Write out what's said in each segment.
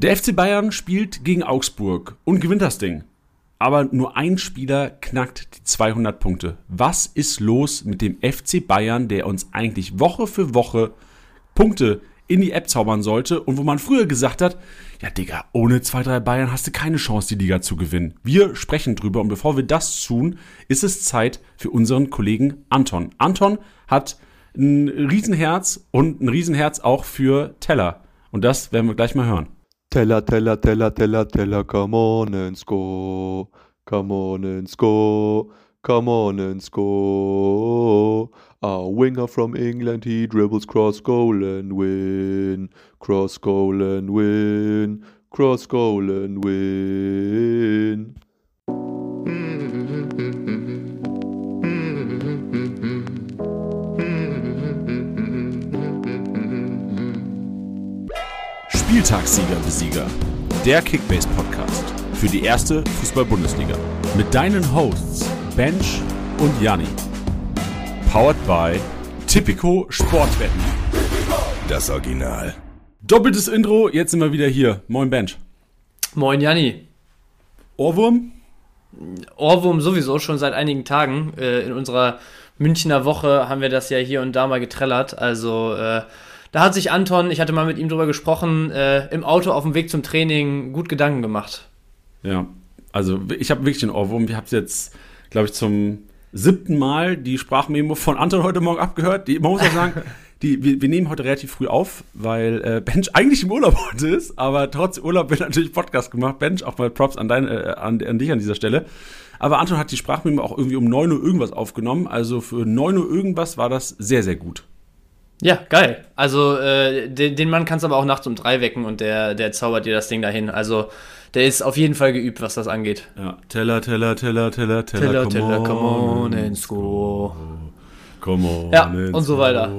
Der FC Bayern spielt gegen Augsburg und gewinnt das Ding. Aber nur ein Spieler knackt die 200 Punkte. Was ist los mit dem FC Bayern, der uns eigentlich Woche für Woche Punkte in die App zaubern sollte und wo man früher gesagt hat, ja Digga, ohne 2-3 Bayern hast du keine Chance, die Liga zu gewinnen. Wir sprechen drüber und bevor wir das tun, ist es Zeit für unseren Kollegen Anton. Anton hat ein Riesenherz und ein Riesenherz auch für Teller. Und das werden wir gleich mal hören. Teller, Teller, Teller, Teller, Teller, come on and score. Come on and score. Come on and score. A winger from England, he dribbles cross goal and win. Cross goal and win. Cross goal and win. Spieltagssieger Besieger, der Kickbase Podcast für die erste Fußball-Bundesliga mit deinen Hosts Bench und Janni. Powered by Tipico Sportwetten. Das Original. Doppeltes Intro, jetzt sind wir wieder hier. Moin Bench. Moin Janni. Ohrwurm? Ohrwurm sowieso schon seit einigen Tagen. Äh, in unserer Münchner Woche haben wir das ja hier und da mal getrellert. Also äh, da hat sich Anton, ich hatte mal mit ihm drüber gesprochen, äh, im Auto auf dem Weg zum Training gut Gedanken gemacht. Ja, also ich habe wirklich den Ohrwurm. Ich habe jetzt, glaube ich, zum siebten Mal die Sprachmemo von Anton heute Morgen abgehört. Die, man muss auch sagen, die, wir, wir, nehmen heute relativ früh auf, weil äh, Bench eigentlich im Urlaub heute ist, aber trotz Urlaub wird natürlich Podcast gemacht. Bench, auch mal Props an, dein, äh, an, an dich an dieser Stelle. Aber Anton hat die Sprachmemo auch irgendwie um 9 Uhr irgendwas aufgenommen. Also für 9 Uhr irgendwas war das sehr, sehr gut. Ja, geil. Also äh, den, den Mann kannst du aber auch nachts um drei wecken und der, der zaubert dir das Ding dahin. Also der ist auf jeden Fall geübt, was das angeht. Ja, Teller, Teller, Teller, Teller, Teller, Teller, come Teller, on, come on and score. Come on Ja, and und so weiter.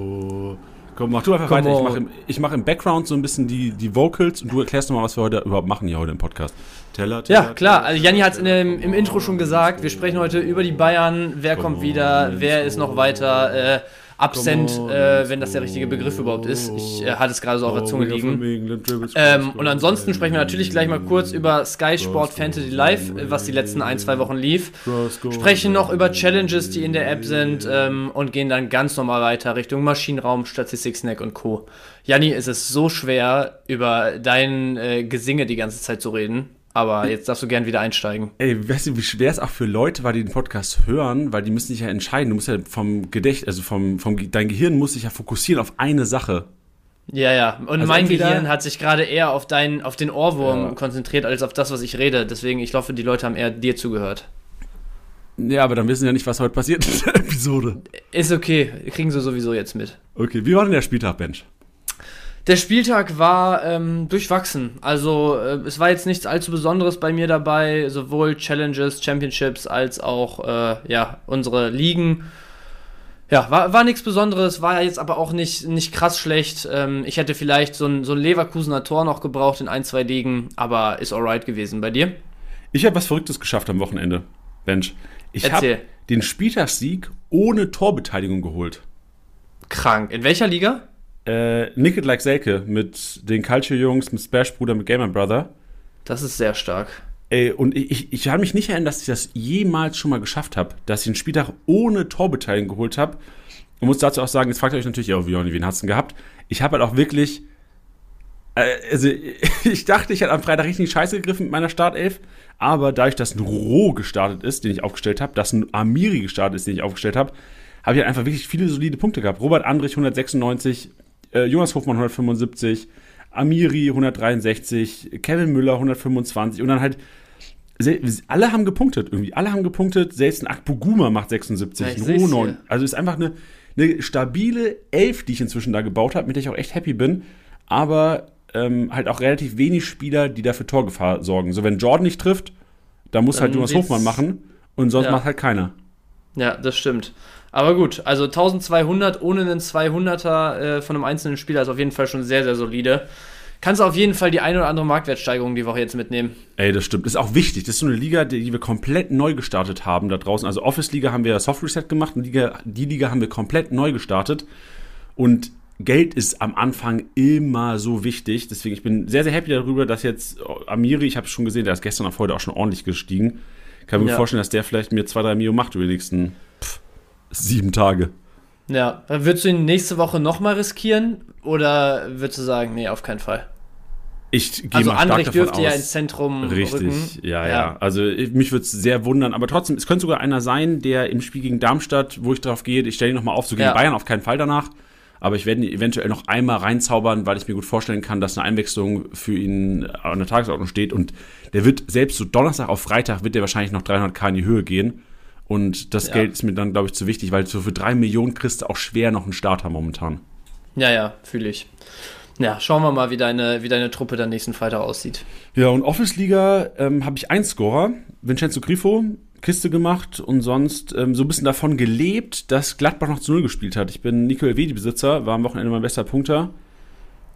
Komm, mach du einfach Come weiter. Ich mache im, ich mach im Background so ein bisschen die, die Vocals und du erklärst nochmal, was wir heute überhaupt machen hier heute im Podcast. Teller, Teller, Ja, klar. Also Janni hat es im Intro schon gesagt. Wir sprechen heute über die Bayern. Wer kommt wieder? Wer ist noch weiter äh, absent, äh, wenn das der richtige Begriff überhaupt ist? Ich äh, hatte es gerade so auf der Zunge liegen. Ähm, und ansonsten sprechen wir natürlich gleich mal kurz über Sky Sport Fantasy Live, was die letzten ein, zwei Wochen lief. Sprechen noch über Challenges, die in der App sind ähm, und gehen dann ganz normal weiter Richtung Maschinenraum, Statistik, Snack und Co. Janni, es ist so schwer, über dein äh, Gesinge die ganze Zeit zu reden. Aber jetzt darfst du gern wieder einsteigen. Ey, weißt du, wie schwer es auch für Leute war, die den Podcast hören, weil die müssen sich ja entscheiden. Du musst ja vom Gedächt, also vom, vom dein Gehirn muss sich ja fokussieren auf eine Sache. Ja, ja. Und Also mein Gehirn hat sich gerade eher auf, dein, auf den Ohrwurm Ja. konzentriert, als auf das, was ich rede. Deswegen, ich hoffe, die Leute haben eher dir zugehört. Ja, aber dann wissen ja nicht, was heute passiert in der Episode. Ist okay, kriegen sie sowieso jetzt mit. Okay, wie war denn der Spieltag, Bench? Der Spieltag war ähm, durchwachsen. Also äh, es war jetzt nichts allzu Besonderes bei mir dabei, sowohl Challenges, Championships als auch äh, ja unsere Ligen. Ja, war, war nichts Besonderes, war jetzt aber auch nicht, nicht krass schlecht. Ähm, ich hätte vielleicht so ein, so ein Leverkusener Tor noch gebraucht in ein, zwei Ligen, aber ist alright gewesen. Bei dir? Ich habe was Verrücktes geschafft am Wochenende, Bench. Ich habe den Spieltagssieg ohne Torbeteiligung geholt. Krank. In welcher Liga? Äh, Nicket Like Selke mit den Culture-Jungs, mit Splash Bruder, mit Gamer Brother. Das ist sehr stark. Ey, und ich, ich, ich kann mich nicht erinnern, dass ich das jemals schon mal geschafft habe, dass ich einen Spieltag ohne Torbeteiligung geholt habe. Und muss dazu auch sagen, jetzt fragt ihr euch natürlich, ja, wie, wen hast du denn gehabt? Ich habe halt auch wirklich, äh, also ich dachte, ich hätte am Freitag richtig scheiße gegriffen mit meiner Startelf, aber dadurch, dass ein Roh gestartet ist, den ich aufgestellt habe, dass ein Amiri gestartet ist, den ich aufgestellt habe, habe ich halt einfach wirklich viele solide Punkte gehabt. Robert Andrich 196, äh, Jonas Hofmann 175, Amiri 163, Kevin Müller 125 und dann halt alle haben gepunktet irgendwie. Alle haben gepunktet. Selbst ein Akpoguma macht 76, Ja, ein seh's Roh hier. 9. Also ist einfach eine, eine stabile Elf, die ich inzwischen da gebaut habe, mit der ich auch echt happy bin. Aber ähm, halt auch relativ wenig Spieler, die dafür Torgefahr sorgen. So, wenn Jordan nicht trifft, dann muss Dann halt Jonas Hofmann machen und sonst Ja. macht halt keiner. Ja, das stimmt. Aber gut, also 1200 ohne einen 200er äh, von einem einzelnen Spieler ist auf jeden Fall schon sehr, sehr solide. Kannst du auf jeden Fall die eine oder andere Marktwertsteigerung die Woche jetzt mitnehmen. Ey, das stimmt. Das ist auch wichtig. Das ist so eine Liga, die wir komplett neu gestartet haben da draußen. Also Office Liga haben wir Soft Reset gemacht und Liga, die Liga haben wir komplett neu gestartet. Und Geld ist am Anfang immer so wichtig. Deswegen, ich bin sehr, sehr happy darüber, dass jetzt Amiri, ich habe schon gesehen, der ist gestern auf heute auch schon ordentlich gestiegen. Kann mir Ja. vorstellen, dass der vielleicht mir zwei, drei Mio macht über die nächsten pff, sieben Tage. Ja, würdest du ihn nächste Woche nochmal riskieren oder würdest du sagen, nee, auf keinen Fall? Ich gehe Also mal stark Andrich davon dürfte ja aus. ins Zentrum Richtig, rücken. ja, ja, Also ich- mich würde es sehr wundern, aber trotzdem, es könnte sogar einer sein, der im Spiel gegen Darmstadt, wo ich drauf gehe, ich stelle ihn nochmal auf, so gegen Ja. Bayern auf keinen Fall danach. Aber ich werde ihn eventuell noch einmal reinzaubern, weil ich mir gut vorstellen kann, dass eine Einwechslung für ihn an der Tagesordnung steht. Und der wird selbst so Donnerstag auf Freitag wird der wahrscheinlich noch 300k in die Höhe gehen. Und das Ja. Geld ist mir dann, glaube ich, zu wichtig, weil so für drei Millionen kriegst du auch schwer noch einen Starter momentan. Ja, ja, fühle ich. Ja, schauen wir mal, wie deine, wie deine Truppe dann nächsten Freitag aussieht. Ja, und Office-Liga ähm, habe ich einen Scorer, Vincenzo Grifo, Kiste gemacht und sonst ähm, so ein bisschen davon gelebt, dass Gladbach noch zu Null gespielt hat. Ich bin Nico Elvedi-Besitzer, war am Wochenende mein bester Punkter.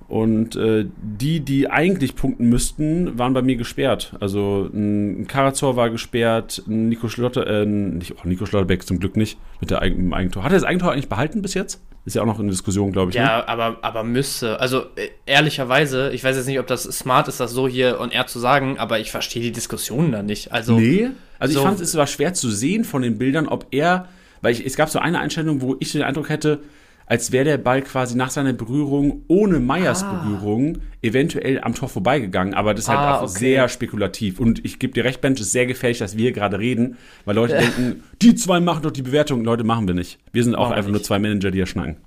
Und äh, die, die eigentlich punkten müssten, waren bei mir gesperrt. Also ein Karazor war gesperrt, ein Nico Schlotter, äh, nicht, oh, Nico Schlotterbeck zum Glück nicht mit der im Eigentor. Hat er das Eigentor eigentlich behalten bis jetzt? Ist ja auch noch in Diskussion, glaube ich. Ne? Ja, aber, aber müsste. Also äh, ehrlicherweise, ich weiß jetzt nicht, ob das smart ist, das so hier und er zu sagen, aber ich verstehe die Diskussionen da nicht. Also, Nee. Also So- ich fand es war schwer zu sehen von den Bildern, ob er, weil ich, es gab so eine Einstellung, wo ich den Eindruck hätte, als wäre der Ball quasi nach seiner Berührung ohne Meyers Berührung eventuell am Tor vorbeigegangen. Aber das ist halt Ah, auch okay. sehr spekulativ. Und ich gebe dir recht, Bench, es ist sehr gefährlich, dass wir hier gerade reden, weil Leute denken, die zwei machen doch die Bewertung. Leute, machen wir nicht. Wir sind auch wir einfach nur nicht. zwei Manager, die hier schnacken.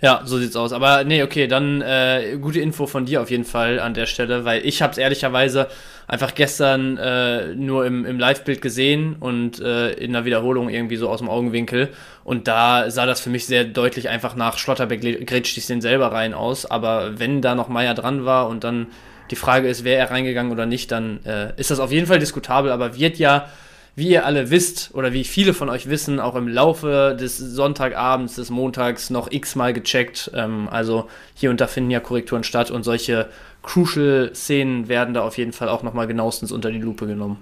Ja, so sieht's aus. Aber nee, okay, dann äh, gute Info von dir auf jeden Fall an der Stelle, weil ich habe es ehrlicherweise einfach gestern äh, nur im, im Live-Bild gesehen und äh, in der Wiederholung irgendwie so aus dem Augenwinkel. Und da sah das für mich sehr deutlich einfach nach Schlotterbeck gr- grätscht sich den selber rein aus. Aber wenn da noch Meier dran war und dann die Frage ist, wäre er reingegangen oder nicht, dann äh, ist das auf jeden Fall diskutabel, aber wird ja wie ihr alle wisst oder wie viele von euch wissen, auch im Laufe des Sonntagabends, des Montags noch x-mal gecheckt. Ähm, also hier und da finden ja Korrekturen statt und solche Crucial-Szenen werden da auf jeden Fall auch nochmal genauestens unter die Lupe genommen.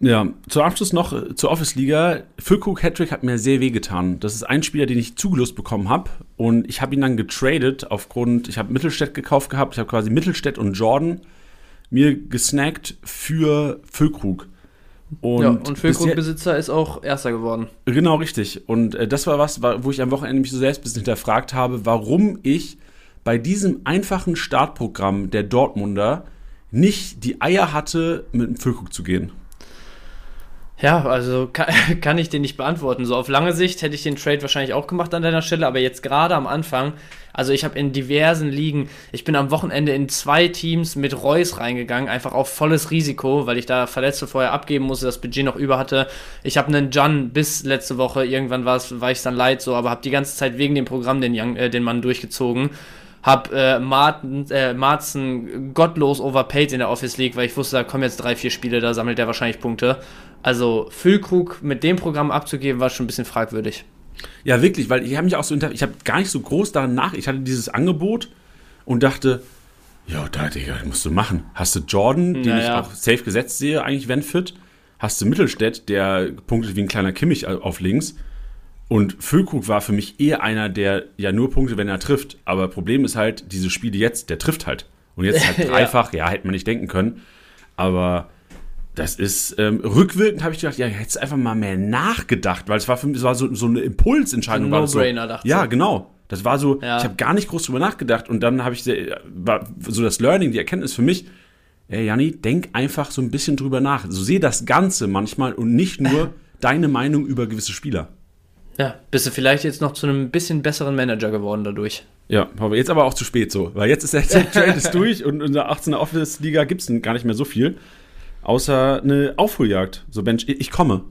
Ja, zum Abschluss noch äh, zur Office-Liga. Füllkrug Hattrick hat mir sehr weh getan. Das ist ein Spieler, den ich zugelost bekommen habe. Und ich habe ihn dann getradet aufgrund, ich habe Mittelstädt gekauft gehabt. Ich habe quasi Mittelstädt und Jordan mir gesnackt für Füllkrug. Und, ja, und bis Füllkrug-Besitzer ist auch Erster geworden. Genau, richtig. Und äh, das war was, wo ich am Wochenende mich so selbst ein bisschen hinterfragt habe, warum ich bei diesem einfachen Startprogramm der Dortmunder nicht die Eier hatte, mit dem Füllkrug zu gehen. Ja, also kann, kann ich den nicht beantworten. So auf lange Sicht hätte ich den Trade wahrscheinlich auch gemacht an deiner Stelle, aber jetzt gerade am Anfang, also ich habe in diversen Ligen, ich bin am Wochenende in zwei Teams mit Reus reingegangen, einfach auf volles Risiko, weil ich da Verletzte vorher abgeben musste, das Budget noch über hatte. Ich habe einen Jan bis letzte Woche, irgendwann war ich dann leid so, aber habe die ganze Zeit wegen dem Programm den, Young, äh, den Mann durchgezogen. Hab äh, Martin, äh, gottlos overpaid in der Office League, weil ich wusste, da kommen jetzt drei, vier Spiele, da sammelt er wahrscheinlich Punkte. Also Füllkrug mit dem Programm abzugeben, war schon ein bisschen fragwürdig. Ja, wirklich, weil ich habe mich auch so, ich habe gar nicht so groß daran nach, ich hatte dieses Angebot und dachte, ja, da, Digga, musst du machen. Hast du Jordan, den Ja, ich ja. auch safe gesetzt sehe, eigentlich wenn fit. Hast du Mittelstädt, der punktet wie ein kleiner Kimmich auf links. Und Füllkrug war für mich eher einer, der ja nur punktet, wenn er trifft. Aber Problem ist halt, diese Spiele jetzt, der trifft halt. Und jetzt halt Ja. dreifach, ja, hätte man nicht denken können. Aber das ist ähm, rückwirkend habe ich gedacht, ja, hättest einfach mal mehr nachgedacht, weil es war für mich es war so, so eine Impulsentscheidung. Ein No-Brainer, so. dachte Ja, ich. genau. Das war so, Ja. ich habe gar nicht groß drüber nachgedacht und dann habe ich sehr- war so das Learning, die Erkenntnis für mich, ey Janni, denk einfach so ein bisschen drüber nach. So sehe das Ganze manchmal und nicht nur deine Meinung über gewisse Spieler. Ja, bist du vielleicht jetzt noch zu einem bisschen besseren Manager geworden dadurch. Ja, aber jetzt aber auch zu spät so, weil jetzt ist der Trade ist durch und in der 18er Office-Liga gibt es gar nicht mehr so viel, außer eine Aufholjagd. So, Bench, ich komme.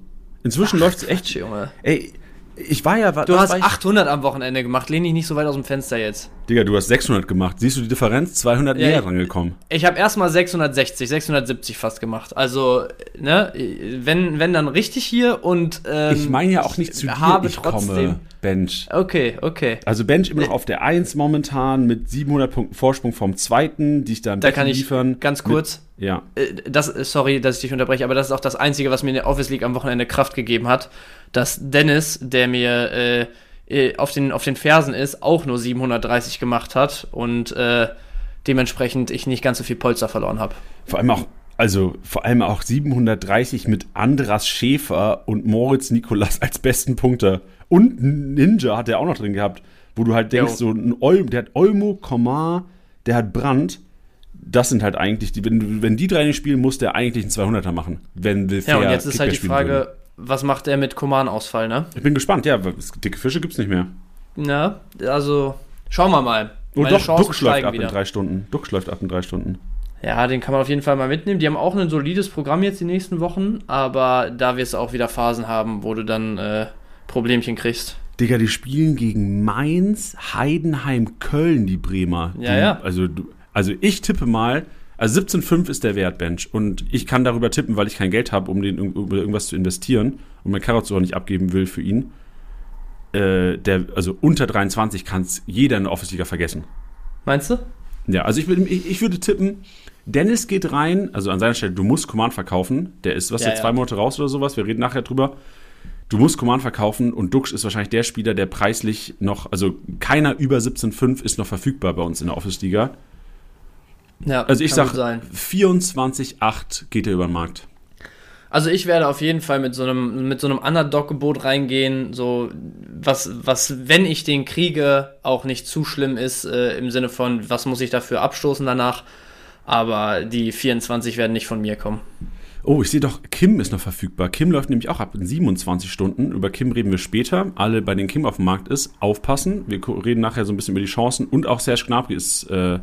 Inzwischen läuft es echt, Quatsch, Junge. ey, ich war ja, Du hast war ich? 800 am Wochenende gemacht, lehn dich nicht so weit aus dem Fenster jetzt. Digga, du hast 600 gemacht. Siehst du die Differenz? 200 Ja, näher ich- dran gekommen. Ich habe erstmal 660, 670 fast gemacht. Also, ne, wenn, wenn dann richtig hier und ähm, Ich meine ja auch nicht zu dir, habe ich trotzdem. komme, Bench. Okay, okay. Also Bench immer noch auf der 1 momentan mit 700 Punkten Vorsprung vom zweiten, die ich da im Da kann ich liefern. ganz kurz. Mit, ja. Äh, das, äh, sorry, dass ich dich unterbreche, aber das ist auch das Einzige, was mir in der Office League am Wochenende Kraft gegeben hat, dass Dennis, der mir äh, äh, auf, den, auf den Fersen ist, auch nur 730 gemacht hat und äh, dementsprechend ich nicht ganz so viel Polster verloren habe. Vor allem auch, also vor allem auch 730 mit Andras Schäfer und Moritz Nikolas als besten Punkter. Und Ninja hat er auch noch drin gehabt, wo du halt denkst, jo. so ein Olmo, der hat Olmo, Komar, der hat Brand. Das sind halt eigentlich die, wenn, wenn die drei nicht spielen, muss der eigentlich einen 200er machen, wenn wir Ja, und jetzt ist halt die Frage, würden. Was macht er mit Koman-Ausfall, ne? Ich bin gespannt, ja, dicke Fische gibt's nicht mehr. Na, also schauen wir mal. Oh, Meine doch, Duck läuft ab wieder. in drei Stunden. Duck läuft ab in drei Stunden. Ja, den kann man auf jeden Fall mal mitnehmen. Die haben auch ein solides Programm jetzt die nächsten Wochen, aber da wirst du auch wieder Phasen haben, wo du dann äh, Problemchen kriegst. Digga, die spielen gegen Mainz, Heidenheim, Köln, die Bremer. Ja, die, ja. Also, also ich tippe mal, also 17,5 ist der Wert, Bench. Und ich kann darüber tippen, weil ich kein Geld habe, um den über irgendwas zu investieren und mein Karot auch nicht abgeben will für ihn. Äh, der, also unter 23 kann es jeder in der Office-Liga vergessen. Meinst du? Ja, also ich, ich, ich würde tippen, Dennis geht rein, also an seiner Stelle, du musst Command verkaufen. Der ist, was, ja, jetzt ja. zwei Monate raus oder sowas. Wir reden nachher drüber. Du musst Command verkaufen und Dux ist wahrscheinlich der Spieler, der preislich noch, also keiner über 17,5 ist noch verfügbar bei uns in der Office-Liga. Ja, also ich sag 24,8 geht er über den Markt. Also ich werde auf jeden Fall mit so einem, mit so einem Underdog-Gebot reingehen, so was, was, wenn ich den kriege, auch nicht zu schlimm ist, äh, im Sinne von, was muss ich dafür abstoßen danach. Aber die 24 werden nicht von mir kommen. Oh, ich sehe doch, Kim ist noch verfügbar. Kim läuft nämlich auch ab in 27 Stunden. Über Kim reden wir später. Alle, bei denen Kim auf dem Markt ist, aufpassen. Wir reden nachher so ein bisschen über die Chancen. Und auch Serge Gnabry ist, äh,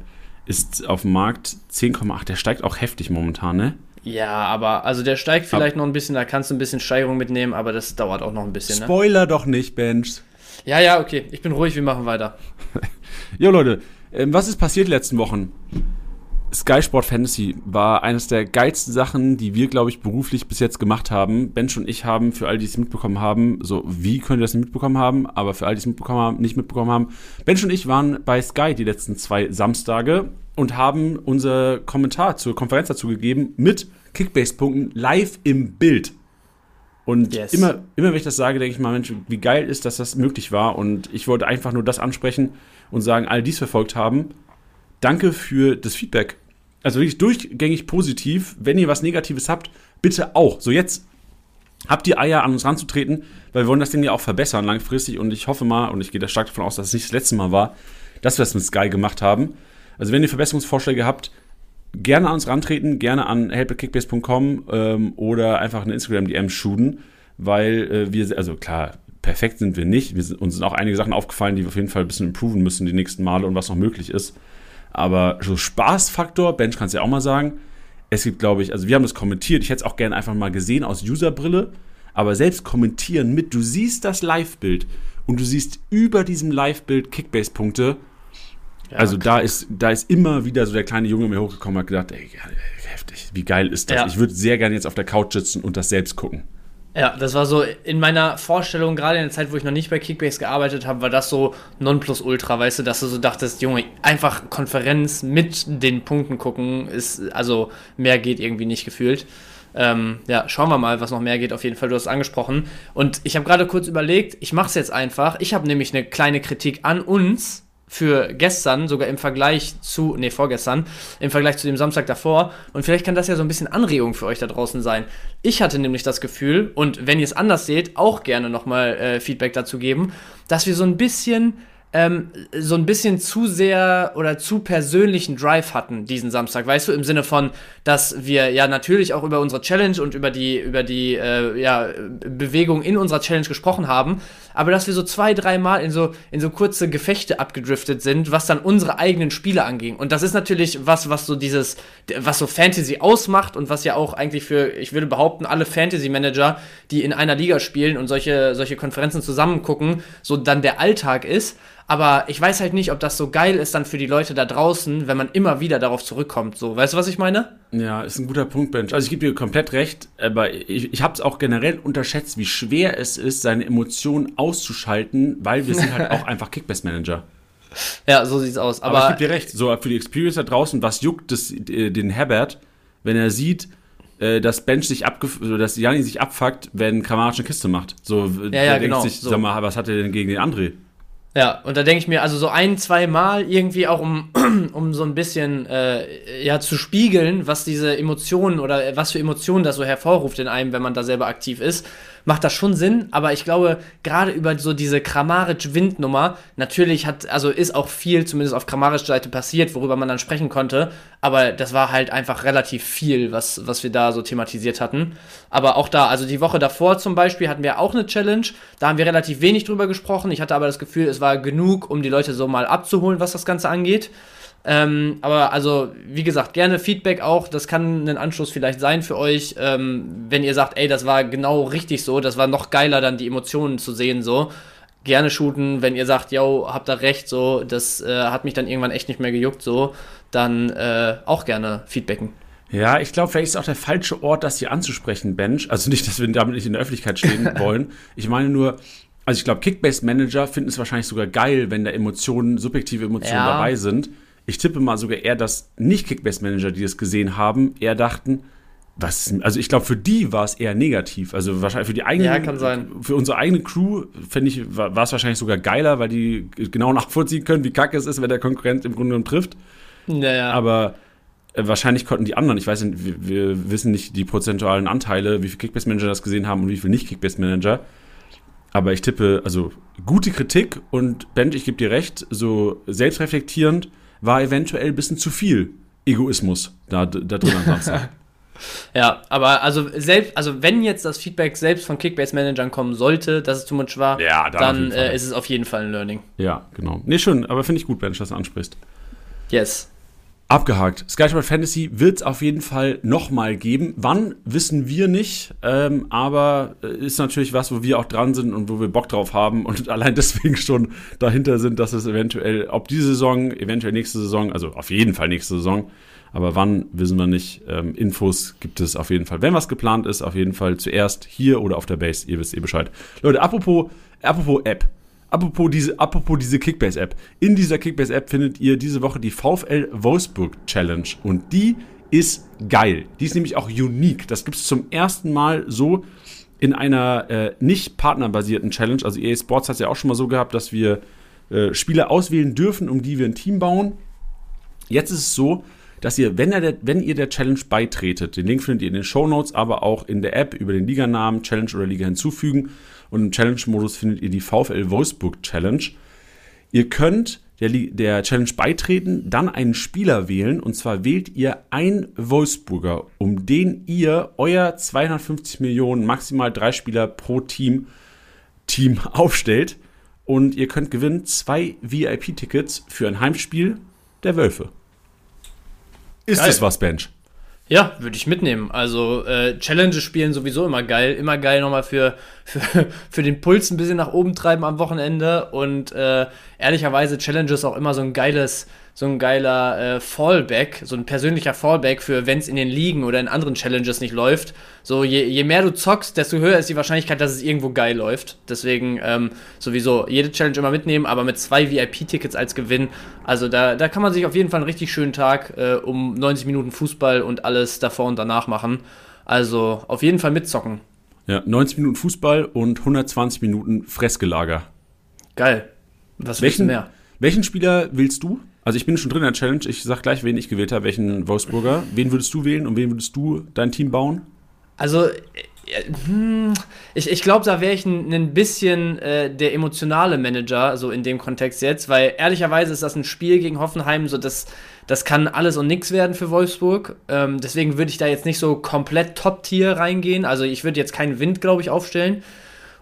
ist auf dem Markt 10,8. Der steigt auch heftig momentan, ne? Ja, aber also der steigt vielleicht aber noch ein bisschen, da kannst du ein bisschen Steigerung mitnehmen, aber das dauert auch noch ein bisschen. Ne? Spoiler doch nicht, Bench. Ja, ja, okay. Ich bin ruhig, wir machen weiter. jo, Leute, ähm, was ist passiert letzten Wochen? Sky Sport Fantasy war eines der geilsten Sachen, die wir, glaube ich, beruflich bis jetzt gemacht haben. Bench und ich haben, für all die es mitbekommen haben, so wie können wir das nicht mitbekommen haben, aber für all die es mitbekommen haben, nicht mitbekommen haben, Bench und ich waren bei Sky die letzten zwei Samstage und haben unser Kommentar zur Konferenz dazu gegeben mit Kickbase-Punkten live im Bild. Und yes. immer, immer wenn ich das sage, denke ich mal, Mensch, wie geil ist, dass das möglich war. Und ich wollte einfach nur das ansprechen und sagen, all dies verfolgt haben. Danke für das Feedback. Also wirklich durchgängig positiv. Wenn ihr was Negatives habt, bitte auch. So jetzt habt ihr Eier an uns ranzutreten, weil wir wollen das Ding ja auch verbessern langfristig. Und ich hoffe mal, und ich gehe da stark davon aus, dass es nicht das letzte Mal war, dass wir das mit Sky gemacht haben. Also wenn ihr Verbesserungsvorschläge habt, gerne an uns rantreten, gerne an help.kickbase.com ähm, oder einfach eine Instagram-DM shooten, weil äh, wir, also klar, perfekt sind wir nicht. Wir sind, uns sind auch einige Sachen aufgefallen, die wir auf jeden Fall ein bisschen improven müssen die nächsten Male und was noch möglich ist. Aber so Spaßfaktor, Bench kannst du ja auch mal sagen. Es gibt, glaube ich, also wir haben das kommentiert, ich hätte es auch gerne einfach mal gesehen aus Userbrille, aber selbst kommentieren mit, du siehst das Live-Bild und du siehst über diesem Live-Bild Kickbase-Punkte ja, also da ist, da ist immer wieder so der kleine Junge mir hochgekommen und hat gedacht, ey, heftig, wie geil ist das? Ja. Ich würde sehr gerne jetzt auf der Couch sitzen und das selbst gucken. Ja, das war so in meiner Vorstellung, gerade in der Zeit, wo ich noch nicht bei Kickbase gearbeitet habe, war das so Nonplusultra, weißt du, dass du so dachtest, Junge, einfach Konferenz mit den Punkten gucken, ist, also mehr geht irgendwie nicht gefühlt. Ähm, ja, schauen wir mal, was noch mehr geht. Auf jeden Fall, du hast es angesprochen. Und ich habe gerade kurz überlegt, ich mache es jetzt einfach. Ich habe nämlich eine kleine Kritik an uns, für gestern, sogar im Vergleich zu, nee, vorgestern, im Vergleich zu dem Samstag davor. Und vielleicht kann das ja so ein bisschen Anregung für euch da draußen sein. Ich hatte nämlich das Gefühl, und wenn ihr es anders seht, auch gerne nochmal äh, Feedback dazu geben, dass wir so ein bisschen ähm, so ein bisschen zu sehr oder zu persönlichen Drive hatten diesen Samstag, weißt du, im Sinne von, dass wir ja natürlich auch über unsere Challenge und über die, über die äh, ja, Bewegung in unserer Challenge gesprochen haben, aber dass wir so zwei, dreimal in so, in so kurze Gefechte abgedriftet sind, was dann unsere eigenen Spiele anging. Und das ist natürlich was, was so dieses, was so Fantasy ausmacht und was ja auch eigentlich für, ich würde behaupten, alle Fantasy-Manager, die in einer Liga spielen und solche, solche Konferenzen zusammen gucken, so dann der Alltag ist. Aber ich weiß halt nicht, ob das so geil ist dann für die Leute da draußen, wenn man immer wieder darauf zurückkommt. So, weißt du, was ich meine? Ja, ist ein guter Punkt, Bench. Also ich gebe dir komplett recht, aber ich, ich habe es auch generell unterschätzt, wie schwer es ist, seine Emotionen auszuschalten, weil wir sind halt auch einfach Kickbase-Manager. Ja, so sieht's aus. Aber, aber ich gebe dir recht, so für die Experience da draußen, was juckt es äh, den Herbert, wenn er sieht, äh, dass Bench sich abgef dass Jani sich abfuckt, wenn Kramaric eine Kiste macht. So, Ja, der ja, denkt genau, sich, so. sag mal, was hat er denn gegen den André? Ja, und da denke ich mir, also so ein, zwei Mal irgendwie auch, um, um so ein bisschen äh, ja, zu spiegeln, was diese Emotionen oder was für Emotionen das so hervorruft in einem, wenn man da selber aktiv ist, macht das schon Sinn. Aber ich glaube, gerade über so diese Kramaric-Windnummer, natürlich hat, also ist auch viel, zumindest auf Kramaric-Seite passiert, worüber man dann sprechen konnte. Aber das war halt einfach relativ viel, was, was wir da so thematisiert hatten. Aber auch da, also die Woche davor zum Beispiel hatten wir auch eine Challenge. Da haben wir relativ wenig drüber gesprochen. Ich hatte aber das Gefühl, es war genug, um die Leute so mal abzuholen, was das Ganze angeht. Ähm, aber also, wie gesagt, gerne Feedback auch. Das kann ein Anschluss vielleicht sein für euch, ähm, wenn ihr sagt, ey, das war genau richtig so, das war noch geiler, dann die Emotionen zu sehen, so. Gerne shooten, wenn ihr sagt, yo, habt da recht, so, das äh, hat mich dann irgendwann echt nicht mehr gejuckt, so, dann äh, auch gerne feedbacken. Ja, ich glaube, vielleicht ist auch der falsche Ort, das hier anzusprechen, Bench. Also nicht, dass wir damit nicht in der Öffentlichkeit stehen wollen. Ich meine nur, also ich glaube, Kickbase-Manager finden es wahrscheinlich sogar geil, wenn da Emotionen, subjektive Emotionen Ja. dabei sind. Ich tippe mal sogar eher, dass nicht Kickbase-Manager, die das gesehen haben, eher dachten, was, also ich glaube, für die war es eher negativ. Also wahrscheinlich für die eigene, Ja, kann sein. für unsere eigene Crew, finde ich, war es wahrscheinlich sogar geiler, weil die genau nachvollziehen können, wie kacke es ist, wenn der Konkurrent im Grunde genommen trifft. Naja. Aber äh, wahrscheinlich konnten die anderen, ich weiß nicht, wir, wir wissen nicht die prozentualen Anteile, wie viele Kickbase-Manager das gesehen haben und wie viele nicht Kickbase-Manager. Aber ich tippe, also gute Kritik und Benj, ich gebe dir recht, so selbstreflektierend war eventuell ein bisschen zu viel Egoismus da, da drin am Samstag. Ja, aber also selbst, also wenn jetzt das Feedback selbst von Kickbase-Managern kommen sollte, dass es too much war, Ja, dann dann äh, ist es auf jeden Fall ein Learning. ja, genau. Nee, schön, aber finde ich gut, dass du ansprichst. Yes. Abgehakt. Sky Sport Fantasy wird es auf jeden Fall nochmal geben. Wann, wissen wir nicht. Ähm, aber äh, ist natürlich was, wo wir auch dran sind und wo wir Bock drauf haben und allein deswegen schon dahinter sind, dass es eventuell, ob diese Saison, eventuell nächste Saison, also auf jeden Fall nächste Saison, aber wann, wissen wir nicht. Ähm, Infos gibt es auf jeden Fall. Wenn was geplant ist, auf jeden Fall zuerst hier oder auf der Base. Ihr wisst eh Bescheid. Leute, apropos, apropos App. Apropos diese, apropos diese Kickbase-App. In dieser Kickbase-App findet ihr diese Woche die VfL Wolfsburg Challenge. Und die ist geil. Die ist nämlich auch unique. Das gibt es zum ersten Mal so in einer äh, nicht partnerbasierten Challenge. Also EA Sports hat es ja auch schon mal so gehabt, dass wir äh, Spieler auswählen dürfen, um die wir ein Team bauen. Jetzt ist es so, dass ihr, wenn der, wenn ihr der Challenge beitretet, den Link findet ihr in den Show Notes, aber auch in der App über den Liganamen Challenge oder Liga hinzufügen. Und im Challenge-Modus findet ihr die VfL Wolfsburg Challenge. Ihr könnt der, der Challenge beitreten, dann einen Spieler wählen und zwar wählt ihr einen Wolfsburger, um den ihr euer 250 Millionen, maximal drei Spieler pro Team, Team aufstellt und ihr könnt gewinnen zwei VIP-Tickets für ein Heimspiel der Wölfe. Ist Geil. das was, Bench? Ja, würde ich mitnehmen. Also äh, Challenges spielen sowieso immer geil. Immer geil nochmal für, für, für den Puls ein bisschen nach oben treiben am Wochenende. Und äh, ehrlicherweise Challenges auch immer so ein geiles, so ein geiler äh, Fallback, so ein persönlicher Fallback für wenn es in den Ligen oder in anderen Challenges nicht läuft. So je, je mehr du zockst, desto höher ist die Wahrscheinlichkeit, dass es irgendwo geil läuft. Deswegen ähm, sowieso jede Challenge immer mitnehmen, aber mit zwei VIP-Tickets als Gewinn. Also da, da kann man sich auf jeden Fall einen richtig schönen Tag äh, um 90 Minuten Fußball und alles davor und danach machen. Also auf jeden Fall mitzocken. Ja, 90 Minuten Fußball und 120 Minuten Fressgelager. Geil. Was willst du Welchen, mehr? welchen Spieler willst du? Also ich bin schon drin in der Challenge. Ich sag gleich, wen ich gewählt habe, welchen Wolfsburger. Wen würdest du wählen und wen würdest du dein Team bauen? Also, äh, hm, ich, ich glaube, da wäre ich ein, ein bisschen äh, der emotionale Manager, so in dem Kontext jetzt, weil ehrlicherweise ist das ein Spiel gegen Hoffenheim, so das, das kann alles und nichts werden für Wolfsburg. Ähm, deswegen würde ich da jetzt nicht so komplett Top-Tier reingehen. Also, ich würde jetzt keinen Wind, glaube ich, aufstellen.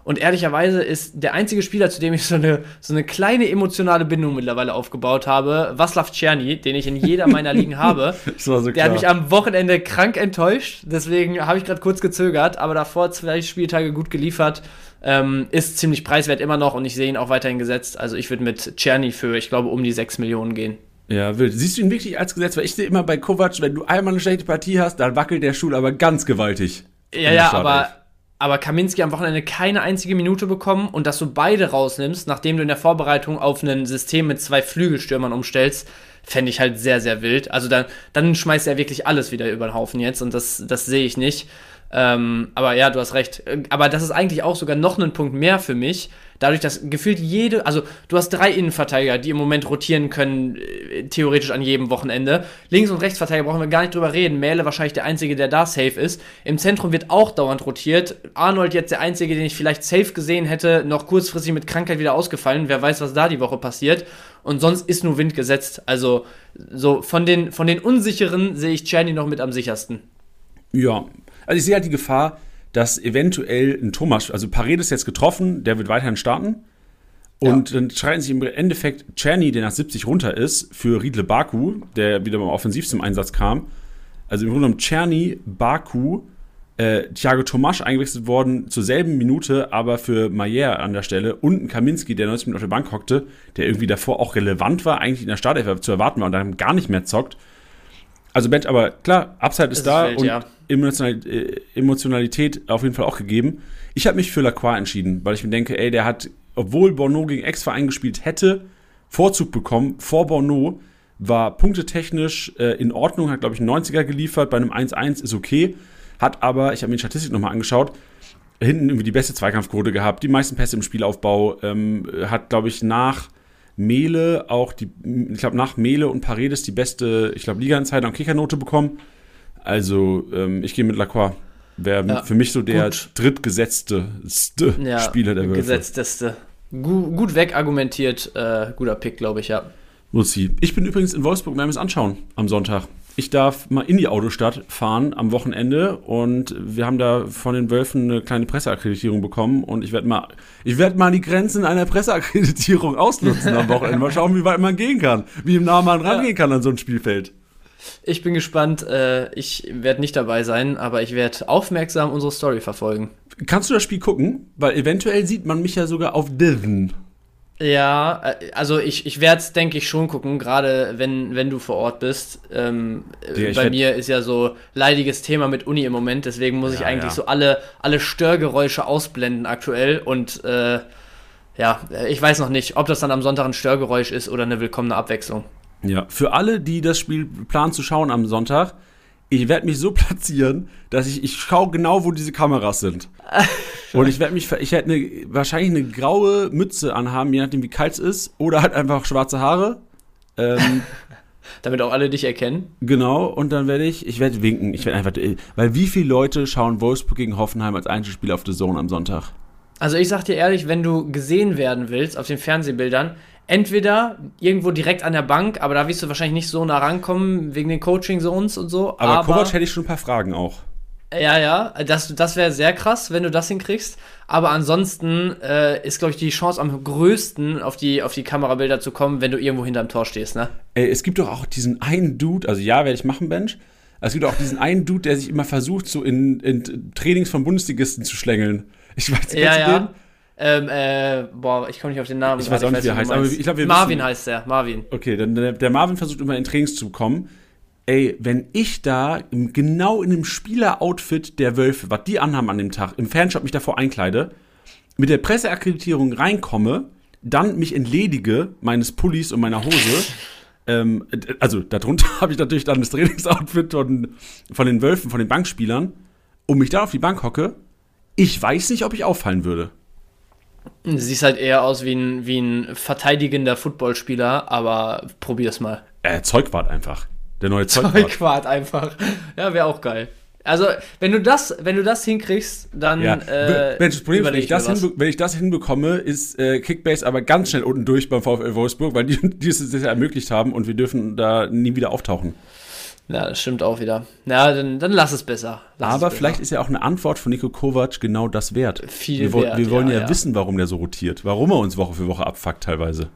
Und ehrlicherweise ist der einzige Spieler, zu dem ich so eine, so eine kleine emotionale Bindung mittlerweile aufgebaut habe, Vaslav Czerny, den ich in jeder meiner Ligen habe. Das war so Der hat mich am Wochenende krank enttäuscht, deswegen habe ich gerade kurz gezögert, aber davor zwei Spieltage gut geliefert. Ähm, ist ziemlich preiswert immer noch und ich sehe ihn auch weiterhin gesetzt. Also ich würde mit Czerny für, ich glaube, um die 6 Millionen gehen. Ja, wild. Siehst du ihn wirklich als Gesetz? Weil ich sehe immer bei Kovac, wenn du einmal eine schlechte Partie hast, dann wackelt der Stuhl aber ganz gewaltig. Ja, ja, aber, aber Kaminski am Wochenende keine einzige Minute bekommen und dass du beide rausnimmst, nachdem du in der Vorbereitung auf ein System mit zwei Flügelstürmern umstellst, fände ich halt sehr, sehr wild. Also dann, dann schmeißt er wirklich alles wieder über den Haufen jetzt und das, das sehe ich nicht. Ähm, aber ja, du hast recht. Aber das ist eigentlich auch sogar noch ein Punkt mehr für mich. Dadurch, dass gefühlt jede, also du hast drei Innenverteidiger, die im Moment rotieren können, äh, theoretisch an jedem Wochenende. Links- und Rechtsverteidiger brauchen wir gar nicht drüber reden. Mähle wahrscheinlich der Einzige, der da safe ist. Im Zentrum wird auch dauernd rotiert. Arnold jetzt der Einzige, den ich vielleicht safe gesehen hätte, noch kurzfristig mit Krankheit wieder ausgefallen. Wer weiß, was da die Woche passiert. Und sonst ist nur Wind gesetzt. Also so von den, von den Unsicheren sehe ich Czerny noch mit am sichersten. Ja, also ich sehe halt die Gefahr, dass eventuell ein Thomas, also Paredes jetzt getroffen, der wird weiterhin starten. Und ja. dann streiten sich im Endeffekt Czerny, der nach 70 runter ist, für Riedle Baku, der wieder mal offensiv zum Einsatz kam. Also im Grunde genommen Czerny, Baku, äh, Thiago Tomasch eingewechselt worden zur selben Minute, aber für Mayer an der Stelle und ein Kaminski, der 90 Minuten auf der Bank hockte, der irgendwie davor auch relevant war, eigentlich in der Startelf zu erwarten war und dann gar nicht mehr zockt. Also Bench, aber klar, Upside ist, ist da wild, und ja. Emotionalität, äh, Emotionalität auf jeden Fall auch gegeben. Ich habe mich für Lacroix entschieden, weil ich mir denke, ey, der hat, obwohl Borneau gegen Ex-Verein gespielt hätte, Vorzug bekommen vor Borneau, war punktetechnisch äh, in Ordnung, hat, glaube ich, einen 90er geliefert, bei einem 1-1 ist okay, hat aber, ich habe mir die Statistik nochmal angeschaut, hinten irgendwie die beste Zweikampfquote gehabt, die meisten Pässe im Spielaufbau, ähm, hat, glaube ich, nach Mele auch die, ich glaube, nach Mele und Paredes die beste, ich glaube, Liga-Insider und Kickernote bekommen. Also, ähm, ich gehe mit Lacroix. Wäre ja, für mich so der gut. drittgesetzte ja, Spieler der Welt. Gesetzteste. Gut, gut wegargumentiert, äh, guter Pick, glaube ich, ja. Muss Ich bin übrigens in Wolfsburg, werden wir es anschauen am Sonntag. Ich darf mal in die Autostadt fahren am Wochenende und wir haben da von den Wölfen eine kleine Presseakkreditierung bekommen und ich werde mal, ich werde mal die Grenzen einer Presseakkreditierung ausnutzen am Wochenende. Mal schauen, wie weit man gehen kann, wie nah man rangehen kann an so ein Spielfeld. Ich bin gespannt. Äh, ich werde nicht dabei sein, aber ich werde aufmerksam unsere Story verfolgen. Kannst du das Spiel gucken? Weil eventuell sieht man mich ja sogar auf Diven. Ja, äh, also ich, ich werde es, denke ich, schon gucken, gerade wenn, wenn du vor Ort bist. Ähm, ja, bei mir ist ja so leidiges Thema mit Uni im Moment, deswegen muss ja, ich eigentlich ja. so alle, alle Störgeräusche ausblenden aktuell und äh, ja, ich weiß noch nicht, ob das dann am Sonntag ein Störgeräusch ist oder eine willkommene Abwechslung. Ja, für alle, die das Spiel planen zu schauen am Sonntag, ich werde mich so platzieren, dass ich, ich schaue genau, wo diese Kameras sind. Und ich werde mich, ich werde eine, wahrscheinlich eine graue Mütze anhaben, je nachdem wie kalt es ist, oder halt einfach schwarze Haare. Ähm, Damit auch alle dich erkennen. Genau, und dann werde ich, ich werde winken. Ich werde einfach, weil wie viele Leute schauen Wolfsburg gegen Hoffenheim als Einzelspiel auf The Zone am Sonntag? Also ich sag dir ehrlich, wenn du gesehen werden willst auf den Fernsehbildern, entweder irgendwo direkt an der Bank, aber da wirst du wahrscheinlich nicht so nah rankommen wegen den Coaching-Zones und so. Aber, aber Kovac hätte ich schon ein paar Fragen auch. Ja, ja, das, das wäre sehr krass, wenn du das hinkriegst. Aber ansonsten äh, ist, glaube ich, die Chance am größten, auf die, auf die Kamerabilder zu kommen, wenn du irgendwo hinterm Tor stehst, ne? Ey, es gibt doch auch diesen einen Dude, also ja, werde ich machen, Bench. Es gibt auch diesen einen Dude, der sich immer versucht, so in, in Trainings von Bundesligisten zu schlängeln. Ich weiß, nicht, ja, ja. Den? Ähm, äh, boah, ich komme nicht auf den Namen. Ich weiß auch nicht, wie er heißt. Aber ich glaub, wir Marvin wissen, heißt der, Marvin. Okay, dann der, der, Marvin versucht immer in Trainings zu kommen. Ey, wenn ich da im, genau in einem Spieler-Outfit der Wölfe, was die anhaben an dem Tag, im Fanshop mich davor einkleide, mit der Presseakkreditierung reinkomme, dann mich entledige meines Pullis und meiner Hose. ähm, also darunter habe ich natürlich dann das Trainingsoutfit von, von den Wölfen, von den Bankspielern, und mich da auf die Bank hocke. Ich weiß nicht, ob ich auffallen würde. Siehst halt eher aus wie ein, wie ein verteidigender Footballspieler, aber probier's mal. Äh, Zeugwart einfach. Der neue Zeugwart. Zeugwart einfach. Ja, wäre auch geil. Also, wenn du das, wenn du das hinkriegst, dann. Ja. Äh, Mensch, das Problem ist, wenn ich das, wenn ich das hinbekomme, ist äh, Kickbase aber ganz schnell unten durch beim VfL Wolfsburg, weil die, die es ja ermöglicht haben und wir dürfen da nie wieder auftauchen. Ja, das stimmt auch wieder. Ja, dann, dann lass es besser. Lass Aber es besser. vielleicht ist ja auch eine Antwort von Nico Kovac genau das wert. Viel wir, wert, wir wollen ja, ja, wissen, warum der so rotiert, warum er uns Woche für Woche abfuckt teilweise.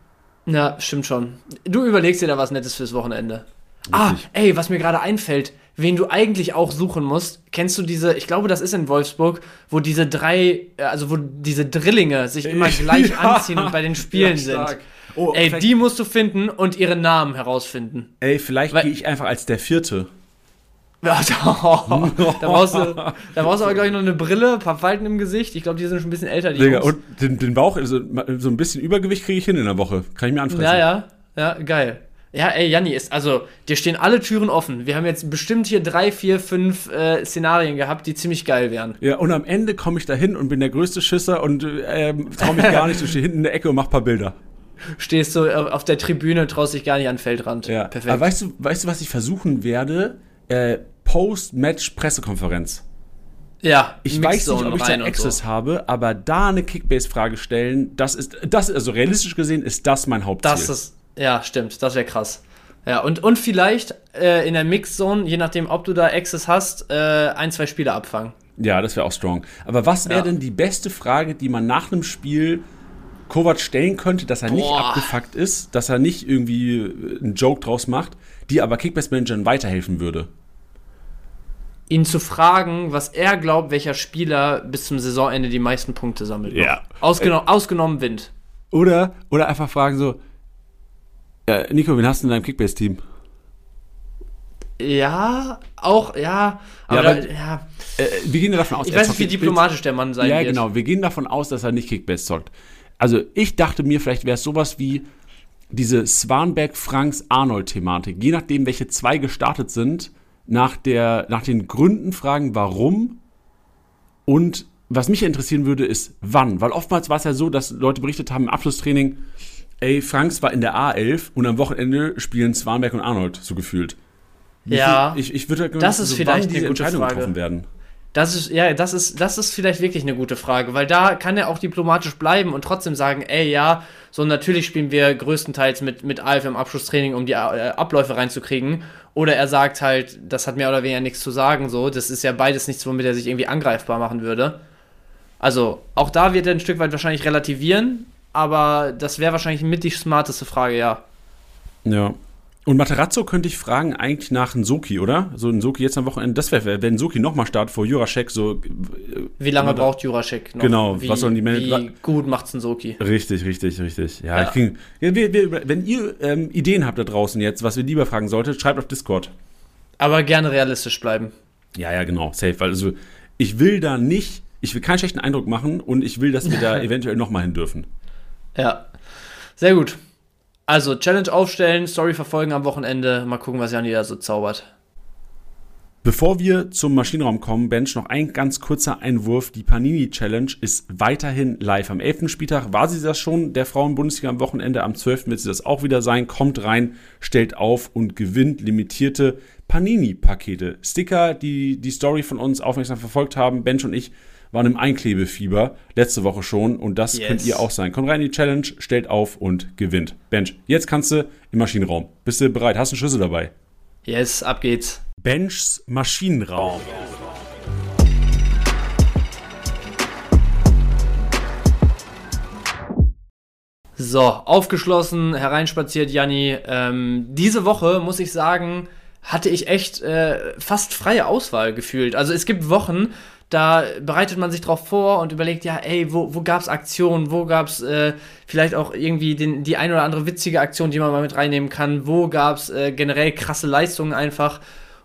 Ja, stimmt schon. Du überlegst dir da was Nettes fürs Wochenende. Richtig. Ah, ey, was mir gerade einfällt, wen du eigentlich auch suchen musst, kennst du diese, ich glaube, das ist in Wolfsburg, wo diese drei, also wo diese Drillinge sich immer gleich ja. anziehen und bei den Spielen ja, sind. Oh, Ey, die musst du finden und ihre Namen herausfinden. Ey, vielleicht gehe ich einfach als der Vierte. Da, brauchst du, da brauchst du aber, glaube ich, noch eine Brille, ein paar Falten im Gesicht. Ich glaube, die sind schon ein bisschen älter, die Digga, Jungs. Und den, den Bauch, also, so ein bisschen Übergewicht kriege ich hin in der Woche. Kann ich mir anfressen. Ja, ja, ja, geil. Ja, ey, Janni, ist, also, dir stehen alle Türen offen. Wir haben jetzt bestimmt hier drei, vier, fünf äh, Szenarien gehabt, die ziemlich geil wären. Ja, und am Ende komme ich da hin und bin der größte Schisser und äh, traue mich gar nicht. Ich stehe hinten in der Ecke und mach ein paar Bilder. Stehst so auf der Tribüne, traust dich gar nicht an den Feldrand. Ja, perfekt. Aber weißt du, weißt du, was ich versuchen werde? Äh, Post-Match-Pressekonferenz. Ja, ich weiß nicht, ob ich da Access so. habe, aber da eine Kickbase-Frage stellen, das ist, das, also realistisch gesehen, ist das mein Hauptziel. Das ist, ja, stimmt, das wäre krass. Ja, und, und vielleicht äh, in der Mix-Zone, je nachdem, ob du da Access hast, äh, ein, zwei Spiele abfangen. Ja, das wäre auch strong. Aber was wäre ja. denn die beste Frage, die man nach einem Spiel Kovac stellen könnte, dass er Boah. nicht abgefuckt ist, dass er nicht irgendwie äh, einen Joke draus macht, die aber Kickbase-Managern weiterhelfen würde? ihn zu fragen, was er glaubt, welcher Spieler bis zum Saisonende die meisten Punkte sammelt. Ja. Ausgenommen, äh, ausgenommen Wind. Oder, oder einfach fragen so, ja, Nico, wen hast du in deinem Kickbase-Team? Ja, auch, ja, aber, ja, aber da, ja. Äh, wir gehen davon aus, ich weiß nicht, wie diplomatisch der Mann sein ja, wird. Ja, genau, wir gehen davon aus, dass er nicht Kickbase zockt. Also ich dachte mir, vielleicht wäre es sowas wie diese Swanberg-Franks-Arnold-Thematik. Je nachdem, welche zwei gestartet sind, nach, der, nach den Gründen fragen, warum und was mich interessieren würde, ist wann. Weil oftmals war es ja so, dass Leute berichtet haben im Abschlusstraining, ey, Franks war in der A11 und am Wochenende spielen Swanberg und Arnold so gefühlt. ja, ich, ich würde halt das ist so, vielleicht diese Entscheidungen getroffen werden. Das ist, ja, das ist, das ist vielleicht wirklich eine gute Frage, weil da kann er auch diplomatisch bleiben und trotzdem sagen, ey, ja, so natürlich spielen wir größtenteils mit, mit Alf im Abschlusstraining, um die äh, Abläufe reinzukriegen. Oder er sagt halt, das hat mehr oder weniger nichts zu sagen, so. Das ist ja beides nichts, womit er sich irgendwie angreifbar machen würde. Also, auch da wird er ein Stück weit wahrscheinlich relativieren, aber das wäre wahrscheinlich mit die smarteste Frage, ja. Ja, und Materazzo könnte ich fragen, eigentlich nach Nsoki, oder? So Nsoki jetzt am Wochenende, das wäre, wenn Nsoki nochmal startet vor Juraszek, so. Äh, wie lange braucht Juraszek noch? Genau, wie, was sollen die Manager. Wie gut macht's Nsoki? Richtig, richtig, richtig. Ja, ja. Krieg, wir, wir, wenn ihr ähm, Ideen habt da draußen jetzt, was wir lieber fragen solltet, schreibt auf Discord. Aber gerne realistisch bleiben. Ja, ja, genau, safe. Weil also, ich will da nicht, ich will keinen schlechten Eindruck machen und ich will, dass wir da eventuell nochmal hin dürfen. Ja. Sehr gut. Also, Challenge aufstellen, Story verfolgen am Wochenende. Mal gucken, was Janni da so zaubert. Bevor wir zum Maschinenraum kommen, Bench, noch ein ganz kurzer Einwurf. Die Panini Challenge ist weiterhin live. Am 11. Spieltag war sie das schon, der Frauen-Bundesliga am Wochenende. Am 12. wird sie das auch wieder sein. Kommt rein, stellt auf und gewinnt limitierte Panini-Pakete. Sticker, die die Story von uns aufmerksam verfolgt haben, Bench und ich, waren im Einklebefieber letzte Woche schon und das yes. könnt ihr auch sein. Kommt rein in die Challenge, stellt auf und gewinnt. Bench, jetzt kannst du im Maschinenraum. Bist du bereit? Hast du einen Schlüssel dabei? Yes, ab geht's. Benchs Maschinenraum. So, aufgeschlossen, hereinspaziert Janni. Ähm, diese Woche, muss ich sagen, hatte ich echt äh, fast freie Auswahl gefühlt. Also es gibt Wochen, da bereitet man sich drauf vor und überlegt, ja, ey, wo, wo gab es Aktionen, wo gab es äh, vielleicht auch irgendwie den, die ein oder andere witzige Aktion, die man mal mit reinnehmen kann, wo gab es äh, generell krasse Leistungen einfach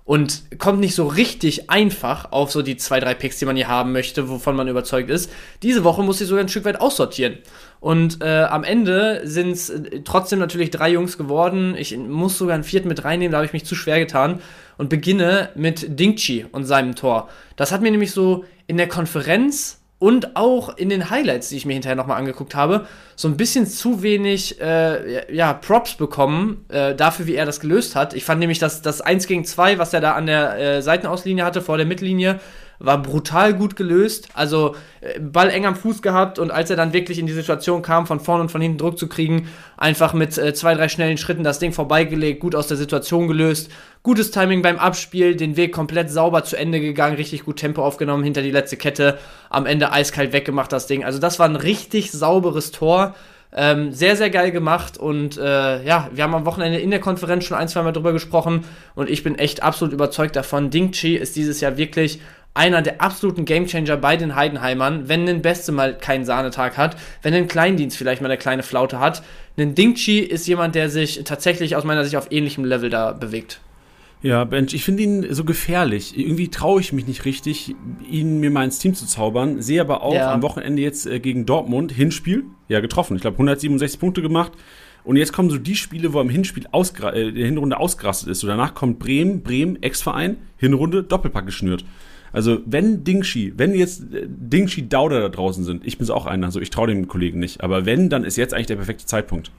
und kommt nicht so richtig einfach auf so die zwei, drei Picks, die man hier haben möchte, wovon man überzeugt ist. Diese Woche muss ich sogar ein Stück weit aussortieren. Und äh, am Ende sind es äh, trotzdem natürlich drei Jungs geworden. Ich muss sogar einen vierten mit reinnehmen, da habe ich mich zu schwer getan. Und beginne mit Dingchi und seinem Tor. Das hat mir nämlich so in der Konferenz und auch in den Highlights, die ich mir hinterher nochmal angeguckt habe, so ein bisschen zu wenig äh, ja, Props bekommen äh, dafür, wie er das gelöst hat. Ich fand nämlich, dass das 1 gegen 2, was er da an der äh, Seitenauslinie hatte, vor der Mittellinie, war brutal gut gelöst. Also äh, Ball eng am Fuß gehabt und als er dann wirklich in die Situation kam, von vorne und von hinten Druck zu kriegen, einfach mit äh, zwei, drei schnellen Schritten das Ding vorbeigelegt, gut aus der Situation gelöst. Gutes Timing beim Abspiel, den Weg komplett sauber zu Ende gegangen, richtig gut Tempo aufgenommen hinter die letzte Kette, am Ende eiskalt weggemacht das Ding. Also das war ein richtig sauberes Tor. Ähm, sehr, sehr geil gemacht und äh, ja, wir haben am Wochenende in der Konferenz schon ein, zwei Mal drüber gesprochen und ich bin echt absolut überzeugt davon. Ding Chi ist dieses Jahr wirklich einer der absoluten Gamechanger bei den Heidenheimern, wenn ein Beste mal keinen Sahnetag hat, wenn ein Kleindienst vielleicht mal eine kleine Flaute hat. Ein Dingchi ist jemand, der sich tatsächlich aus meiner Sicht auf ähnlichem Level da bewegt. Ja, Bench, ich finde ihn so gefährlich. Irgendwie traue ich mich nicht richtig, ihn mir mal ins Team zu zaubern. Sehe aber auch ja. am Wochenende jetzt äh, gegen Dortmund Hinspiel, ja getroffen. Ich glaube 167 Punkte gemacht Und jetzt kommen so die Spiele, wo er im Hinspiel äh, der Hinrunde ausgerastet ist. So danach kommt Bremen, Bremen, Ex-Verein, Hinrunde, Doppelpack geschnürt. Also wenn Dingshi, wenn jetzt äh, Dingshi Dauder da draußen sind, ich bin so auch einer, also ich traue dem Kollegen nicht, aber wenn, dann ist jetzt eigentlich der perfekte Zeitpunkt.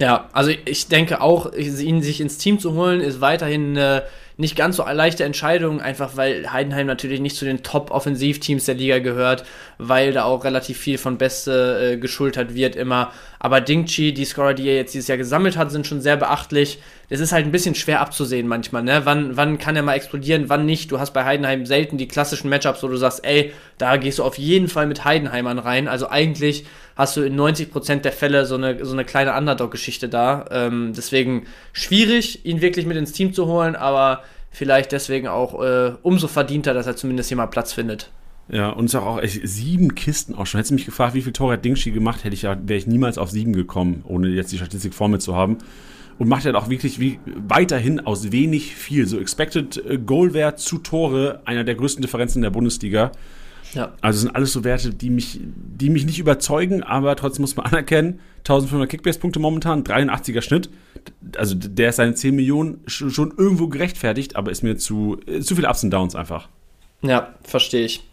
Ja, also ich denke auch, ihn sich ins Team zu holen, ist weiterhin eine nicht ganz so leichte Entscheidung, einfach weil Heidenheim natürlich nicht zu den Top-Offensivteams der Liga gehört, weil da auch relativ viel von Beste äh, geschultert wird immer. Aber Dingchi, die Scorer, die er jetzt dieses Jahr gesammelt hat, sind schon sehr beachtlich. Es ist halt ein bisschen schwer abzusehen manchmal, ne? Wann, wann kann er mal explodieren, wann nicht? Du hast bei Heidenheim selten die klassischen Matchups, wo du sagst, ey, da gehst du auf jeden Fall mit Heidenheimern rein. Also eigentlich hast du in 90% der Fälle so eine, so eine kleine Underdog-Geschichte da. Ähm, deswegen schwierig, ihn wirklich mit ins Team zu holen, aber vielleicht deswegen auch äh, umso verdienter, dass er zumindest hier mal Platz findet. Ja, und es ist auch echt sieben Kisten auch schon. Hättest du mich gefragt, wie viel Tore hat Dingshi gemacht, hätte ich ja, wäre ich niemals auf sieben gekommen, ohne jetzt die Statistik vor mir zu haben. Und macht halt auch wirklich wie weiterhin aus wenig viel. So Expected äh, Goal Wert zu Tore, einer der größten Differenzen in der Bundesliga. Ja. Also sind alles so Werte, die mich, die mich nicht überzeugen, aber trotzdem muss man anerkennen, 1500 Kickbase-Punkte momentan, 83er Schnitt. Also der ist seine 10 Millionen schon irgendwo gerechtfertigt, aber ist mir zu, äh, zu viel Ups und Downs einfach. Ja, verstehe ich.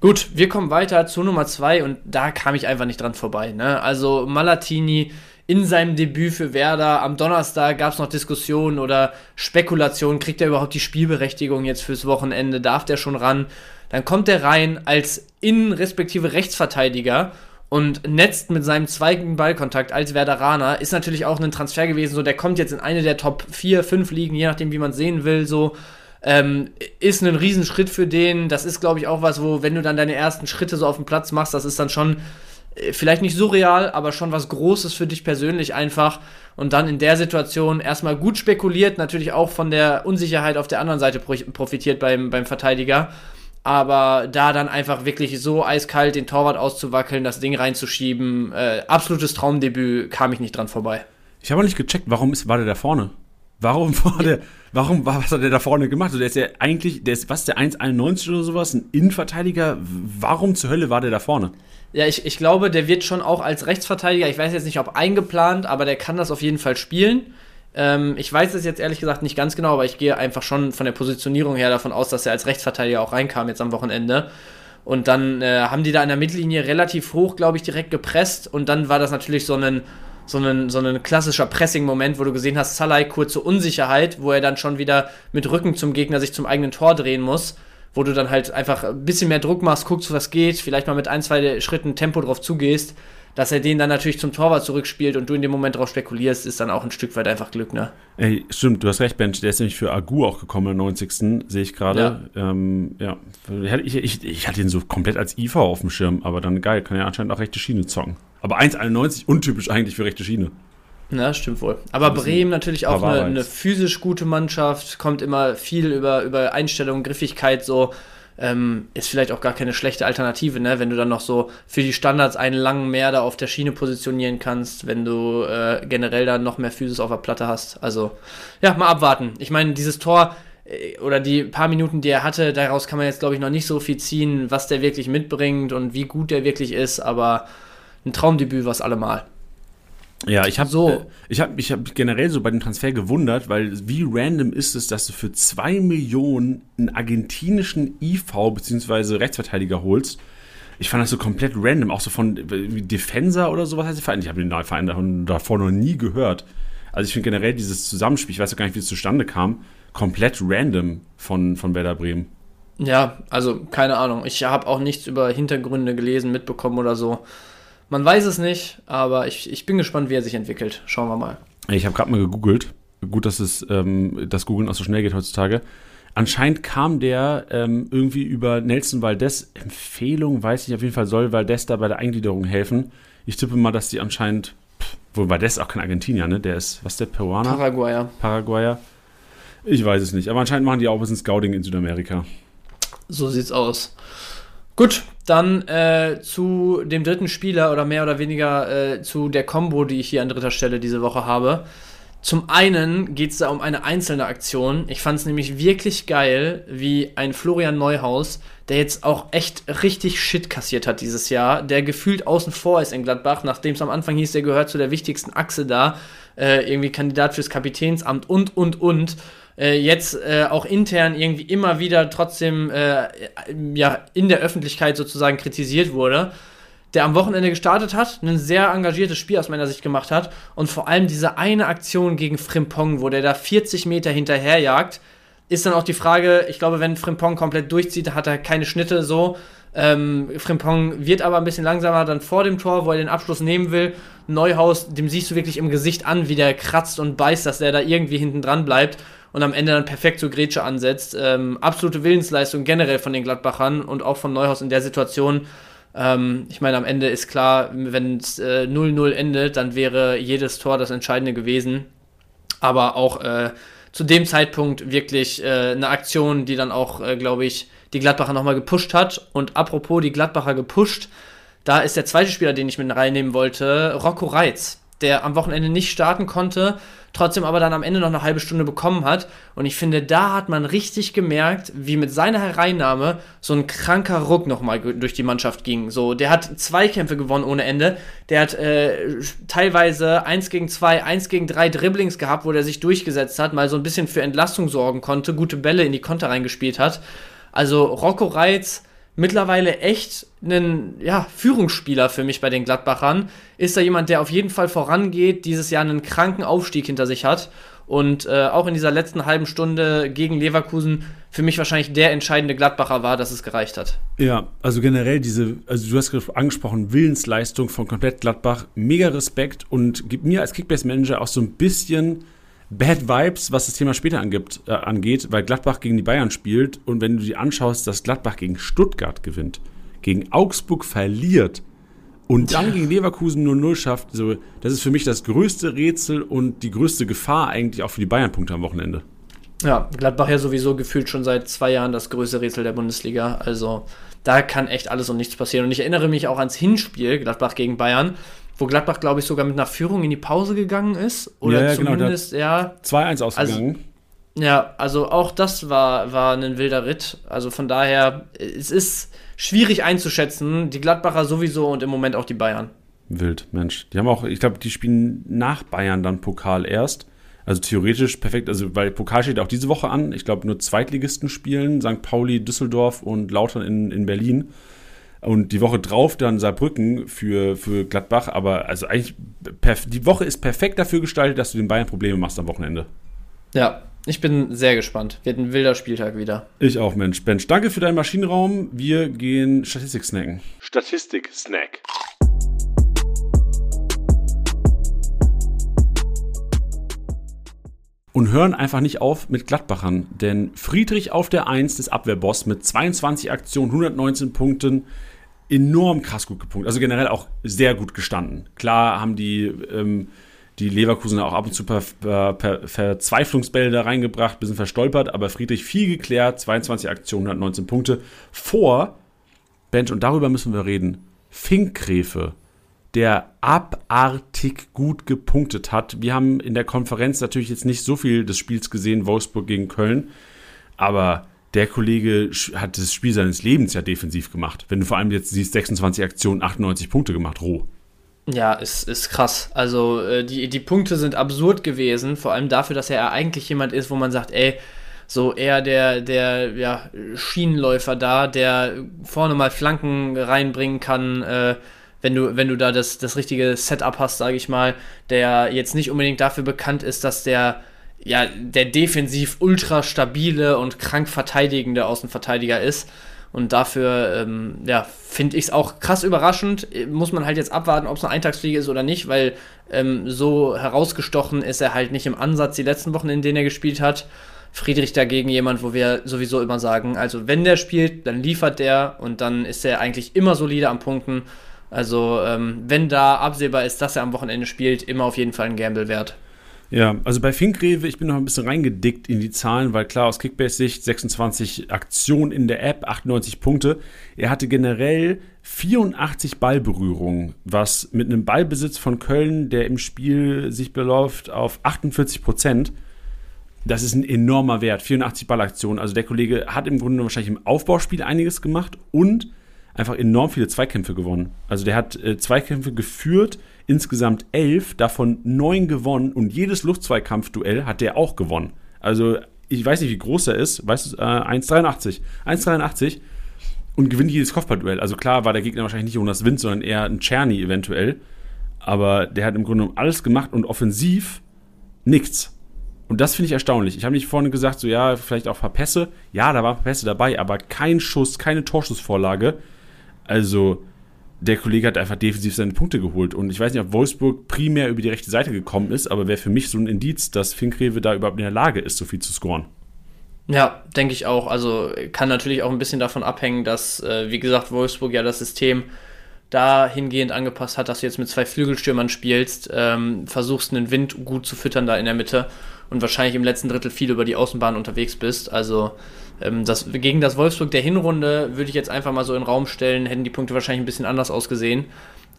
Gut, wir kommen weiter zu Nummer 2 und da kam ich einfach nicht dran vorbei. Ne? Also Malatini in seinem Debüt für Werder. Am Donnerstag gab es noch Diskussionen oder Spekulationen. Kriegt er überhaupt die Spielberechtigung jetzt fürs Wochenende? Darf der schon ran? Dann kommt er rein als Innen- respektive Rechtsverteidiger und netzt mit seinem zweiten Ballkontakt als Werderaner. Ist natürlich auch ein Transfer gewesen, so der kommt jetzt in eine der Top 4, 5 Ligen, je nachdem, wie man sehen will, so. Ähm, ist ein Riesenschritt für den. Das ist, glaube ich, auch was, wo, wenn du dann deine ersten Schritte so auf dem Platz machst, das ist dann schon vielleicht nicht surreal, aber schon was Großes für dich persönlich einfach. Und dann in der Situation erstmal gut spekuliert, natürlich auch von der Unsicherheit auf der anderen Seite profitiert beim, beim Verteidiger aber da dann einfach wirklich so eiskalt den Torwart auszuwackeln, das Ding reinzuschieben, äh, absolutes Traumdebüt, kam ich nicht dran vorbei. Ich habe auch nicht gecheckt, warum ist, war der da vorne? Warum war der, warum war, was hat der da vorne gemacht? Also der ist ja eigentlich, der ist, was, der 1,91 oder sowas, ein Innenverteidiger. Warum zur Hölle war der da vorne? Ja, ich, ich glaube, der wird schon auch als Rechtsverteidiger, ich weiß jetzt nicht, ob eingeplant, aber der kann das auf jeden Fall spielen. Ähm, ich weiß es jetzt ehrlich gesagt nicht ganz genau, aber ich gehe einfach schon von der Positionierung her davon aus, dass er als Rechtsverteidiger auch reinkam jetzt am Wochenende. Und dann äh, haben die da in der Mittellinie relativ hoch, glaube ich, direkt gepresst. Und dann war das natürlich so ein, so ein, so ein klassischer Pressing-Moment, wo du gesehen hast, Salai kurze Unsicherheit, wo er dann schon wieder mit Rücken zum Gegner sich zum eigenen Tor drehen muss. Wo du dann halt einfach ein bisschen mehr Druck machst, guckst, was geht, vielleicht mal mit ein, zwei Schritten Tempo drauf zugehst dass er den dann natürlich zum Torwart zurückspielt und du in dem Moment drauf spekulierst, ist dann auch ein Stück weit einfach Glück, ne? Ey, stimmt, du hast recht, Bench. Der ist nämlich für Agu auch gekommen im 90. sehe ich gerade. Ja. Ähm, ja. Ich, ich, ich, hatte ihn so komplett als IV auf dem Schirm, aber dann geil, kann er anscheinend auch rechte Schiene zocken. Aber 1,91 untypisch eigentlich für rechte Schiene. Ja, stimmt wohl. Aber Bremen natürlich auch eine, eine, physisch gute Mannschaft, kommt immer viel über, über Einstellung, Griffigkeit so ähm, ist vielleicht auch gar keine schlechte Alternative, ne? wenn du dann noch so für die Standards einen langen mehr da auf der Schiene positionieren kannst, wenn du äh, generell dann noch mehr Physis auf der Platte hast. Also, ja, mal abwarten. Ich meine, dieses Tor äh, oder die paar Minuten, die er hatte, daraus kann man jetzt, glaube ich, noch nicht so viel ziehen, was der wirklich mitbringt und wie gut der wirklich ist, aber ein Traumdebüt war es allemal. Ja, ich habe so. Äh, ich habe ich hab generell so bei dem Transfer gewundert, weil wie random ist es, dass du für zwei Millionen einen argentinischen IV bzw. Rechtsverteidiger holst. Ich fand das so komplett random, auch so von wie Defensa oder sowas heißt der Verein. Ich habe den Verein davor noch nie gehört. Also ich finde generell dieses Zusammenspiel, ich weiß auch gar nicht, wie es zustande kam, komplett random von, von Werder Bremen. Ja, also keine Ahnung. Ich habe auch nichts über Hintergründe gelesen, mitbekommen oder so. Man weiß es nicht, aber ich, ich bin gespannt, wie er sich entwickelt. Schauen wir mal. Ich habe gerade mal gegoogelt. Gut, dass es ähm, das Googlen auch so schnell geht heutzutage. Anscheinend kam der ähm, irgendwie über Nelson Valdez Empfehlung, weiß ich auf jeden Fall, soll Valdez da bei der Eingliederung helfen. Ich tippe mal, dass die anscheinend, pff, wohl Valdez ist auch kein Argentinier, ne? Der ist, was ist der, Peruaner? Paraguayer. Paraguayer. Ich weiß es nicht, aber anscheinend machen die auch ein bisschen Scouting in Südamerika. So sieht's aus. Gut, dann äh, zu dem dritten Spieler oder mehr oder weniger äh, zu der Combo, die ich hier an dritter Stelle diese Woche habe. Zum einen geht es da um eine einzelne Aktion. Ich fand es nämlich wirklich geil, wie ein Florian Neuhaus, der jetzt auch echt richtig Shit kassiert hat dieses Jahr, der gefühlt außen vor ist in Gladbach, nachdem es am Anfang hieß, der gehört zu der wichtigsten Achse da, äh, irgendwie Kandidat fürs Kapitänsamt und, und, und. Äh, jetzt äh, auch intern irgendwie immer wieder trotzdem äh, ja, in der Öffentlichkeit sozusagen kritisiert wurde der am Wochenende gestartet hat, ein sehr engagiertes Spiel aus meiner Sicht gemacht hat und vor allem diese eine Aktion gegen Frimpong, wo der da 40 Meter hinterherjagt, ist dann auch die Frage, ich glaube, wenn Frimpong komplett durchzieht, hat er keine Schnitte so. Ähm, Frimpong wird aber ein bisschen langsamer dann vor dem Tor, wo er den Abschluss nehmen will. Neuhaus, dem siehst du wirklich im Gesicht an, wie der kratzt und beißt, dass der da irgendwie hinten dran bleibt und am Ende dann perfekt zur Grätsche ansetzt. Ähm, absolute Willensleistung generell von den Gladbachern und auch von Neuhaus in der Situation. Ähm, ich meine, am Ende ist klar, wenn es äh, 0-0 endet, dann wäre jedes Tor das Entscheidende gewesen. Aber auch äh, zu dem Zeitpunkt wirklich äh, eine Aktion, die dann auch, äh, glaube ich, die Gladbacher nochmal gepusht hat. Und apropos die Gladbacher gepusht, da ist der zweite Spieler, den ich mit reinnehmen wollte, Rocco Reitz, der am Wochenende nicht starten konnte, trotzdem aber dann am Ende noch eine halbe Stunde bekommen hat. Und ich finde, da hat man richtig gemerkt, wie mit seiner Hereinnahme so ein kranker Ruck nochmal durch die Mannschaft ging. So, der hat zwei Kämpfe gewonnen ohne Ende. Der hat äh, teilweise 1 gegen 2, 1 gegen 3 Dribblings gehabt, wo der sich durchgesetzt hat, mal so ein bisschen für Entlastung sorgen konnte, gute Bälle in die Konter reingespielt hat. Also Rocco Reitz mittlerweile echt ein ja, Führungsspieler für mich bei den Gladbachern. Ist da jemand, der auf jeden Fall vorangeht, dieses Jahr einen kranken Aufstieg hinter sich hat und äh, auch in dieser letzten halben Stunde gegen Leverkusen für mich wahrscheinlich der entscheidende Gladbacher war, dass es gereicht hat. Ja, also generell diese, also du hast angesprochen, Willensleistung von komplett Gladbach, mega Respekt und gibt mir als Kickbase-Manager auch so ein bisschen Bad Vibes, was das Thema später angibt, äh, angeht, weil Gladbach gegen die Bayern spielt und wenn du dir anschaust, dass Gladbach gegen Stuttgart gewinnt, gegen Augsburg verliert und dann gegen Leverkusen 0-0 schafft, so, das ist für mich das größte Rätsel und die größte Gefahr eigentlich auch für die Bayern-Punkte am Wochenende. Ja, Gladbach ja sowieso gefühlt schon seit zwei Jahren das größte Rätsel der Bundesliga. Also da kann echt alles und nichts passieren. Und ich erinnere mich auch ans Hinspiel, Gladbach gegen Bayern, wo Gladbach, glaube ich, sogar mit einer Führung in die Pause gegangen ist. Oder ja, ja, genau, zumindest, genau, ja. 2-1 ausgegangen. Also, ja, also auch das war, war ein wilder Ritt. Also von daher, es ist schwierig einzuschätzen. Die Gladbacher sowieso und im Moment auch die Bayern. Wild, Mensch. Die haben auch, ich glaube, die spielen nach Bayern dann Pokal erst. Also theoretisch perfekt, also weil Pokal steht auch diese Woche an. Ich glaube, nur Zweitligisten spielen, St. Pauli, Düsseldorf und Lautern in, in Berlin. Und die Woche drauf dann Saarbrücken für, für Gladbach. Aber also eigentlich, die Woche ist perfekt dafür gestaltet, dass du den Bayern Probleme machst am Wochenende. Ja, ich bin sehr gespannt. Wird ein wilder Spieltag wieder. Ich auch, Mensch. Bench, danke für deinen Maschinenraum. Wir gehen Statistik snacken. Statistik Snack. und hören einfach nicht auf mit Gladbachern. Denn Friedrich auf der 1 des Abwehrboss mit 22 Aktionen, 119 Punkten, enorm krass gut gepunktet. Also generell auch sehr gut gestanden. Klar haben die, ähm, die Leverkusener auch ab und zu per, per, per Verzweiflungsbälle da reingebracht, bisschen verstolpert, aber Friedrich viel geklärt, 22 Aktionen, 119 Punkte. Vor Bench, und darüber müssen wir reden, Finkgräfe, der abartig gut gepunktet hat. Wir haben in der Konferenz natürlich jetzt nicht so viel des Spiels gesehen, Wolfsburg gegen Köln, aber der Kollege hat das Spiel seines Lebens ja defensiv gemacht. Wenn du vor allem jetzt siehst, 26 Aktionen, 98 Punkte gemacht, roh. Ja, ist, ist krass. Also äh, die, die Punkte sind absurd gewesen, vor allem dafür, dass er eigentlich jemand ist, wo man sagt, ey, so eher der, der ja, Schienenläufer da, der vorne mal Flanken reinbringen kann, äh, wenn du, wenn du da das, das richtige Setup hast, sage ich mal, der jetzt nicht unbedingt dafür bekannt ist, dass der ja, der defensiv ultra stabile und krank verteidigende Außenverteidiger ist. Und dafür, ähm, ja, finde ich es auch krass überraschend. Muss man halt jetzt abwarten, ob es eine Eintagsfliege ist oder nicht, weil ähm, so herausgestochen ist er halt nicht im Ansatz die letzten Wochen, in denen er gespielt hat. Friedrich dagegen jemand, wo wir sowieso immer sagen, also wenn der spielt, dann liefert der und dann ist er eigentlich immer solide am Punkten. Also ähm, wenn da absehbar ist, dass er am Wochenende spielt, immer auf jeden Fall ein Gamble wert. Ja, also bei Finkrewe, ich bin noch ein bisschen reingedickt in die Zahlen, weil klar aus Kickbase-Sicht 26 Aktionen in der App, 98 Punkte. Er hatte generell 84 Ballberührungen, was mit einem Ballbesitz von Köln, der im Spiel sich beläuft auf 48 Prozent, das ist ein enormer Wert. 84 Ballaktionen. Also der Kollege hat im Grunde wahrscheinlich im Aufbauspiel einiges gemacht und einfach enorm viele Zweikämpfe gewonnen. Also der hat äh, Zweikämpfe geführt, insgesamt elf, davon neun gewonnen und jedes Luftzweikampfduell hat der auch gewonnen. Also ich weiß nicht, wie groß er ist, weißt du, äh, 1,83. 1,83 und gewinnt jedes Kopfballduell. Also klar war der Gegner wahrscheinlich nicht Jonas Wind, sondern eher ein Czerny eventuell. Aber der hat im Grunde alles gemacht und offensiv nichts. Und das finde ich erstaunlich. Ich habe nicht vorne gesagt, so ja, vielleicht auch ein paar Pässe. Ja, da waren ein paar Pässe dabei, aber kein Schuss, keine Torschussvorlage. Also, der Kollege hat einfach defensiv seine Punkte geholt. Und ich weiß nicht, ob Wolfsburg primär über die rechte Seite gekommen ist, aber wäre für mich so ein Indiz, dass Finkrewe da überhaupt in der Lage ist, so viel zu scoren. Ja, denke ich auch. Also kann natürlich auch ein bisschen davon abhängen, dass, äh, wie gesagt, Wolfsburg ja das System dahingehend angepasst hat, dass du jetzt mit zwei Flügelstürmern spielst, ähm, versuchst einen Wind gut zu füttern da in der Mitte und wahrscheinlich im letzten Drittel viel über die Außenbahn unterwegs bist. Also das, gegen das Wolfsburg der Hinrunde würde ich jetzt einfach mal so in den Raum stellen, hätten die Punkte wahrscheinlich ein bisschen anders ausgesehen.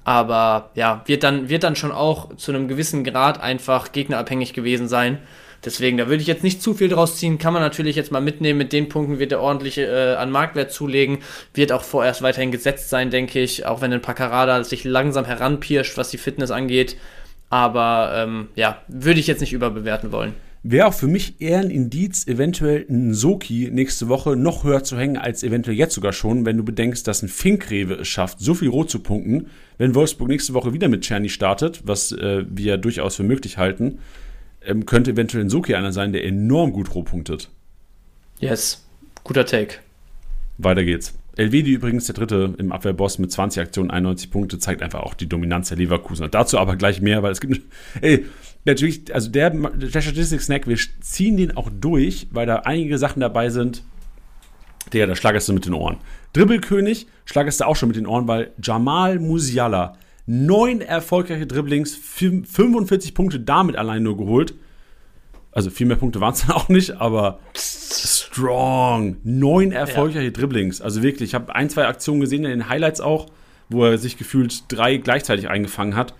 Aber ja, wird dann, wird dann schon auch zu einem gewissen Grad einfach gegnerabhängig gewesen sein. Deswegen, da würde ich jetzt nicht zu viel draus ziehen. Kann man natürlich jetzt mal mitnehmen. Mit den Punkten wird er ordentlich äh, an Marktwert zulegen. Wird auch vorerst weiterhin gesetzt sein, denke ich. Auch wenn ein Pacarada sich langsam heranpirscht, was die Fitness angeht. Aber ähm, ja, würde ich jetzt nicht überbewerten wollen. Wäre auch für mich eher ein Indiz, eventuell ein Soki nächste Woche noch höher zu hängen, als eventuell jetzt sogar schon, wenn du bedenkst, dass ein Finkrewe es schafft, so viel rot zu punkten. Wenn Wolfsburg nächste Woche wieder mit Czerny startet, was äh, wir durchaus für möglich halten, ähm, könnte eventuell ein Soki einer sein, der enorm gut rot punktet. Yes, guter Take. Weiter geht's. Elvedi übrigens der dritte im Abwehrboss mit 20 Aktionen, 91 Punkte, zeigt einfach auch die Dominanz der Leverkusen. Dazu aber gleich mehr, weil es gibt, ey, natürlich, also der, der Statistik Snack, wir ziehen den auch durch, weil da einige Sachen dabei sind. Der, da schlagerst du mit den Ohren. Dribbelkönig schlagerst du auch schon mit den Ohren, weil Jamal Musiala, neun erfolgreiche Dribblings, 45 Punkte damit allein nur geholt. Also viel mehr Punkte waren es dann auch nicht, aber strong. Neun erfolgreiche ja. Dribblings. Also wirklich, ich habe ein, zwei Aktionen gesehen in den Highlights auch, wo er sich gefühlt drei gleichzeitig eingefangen hat.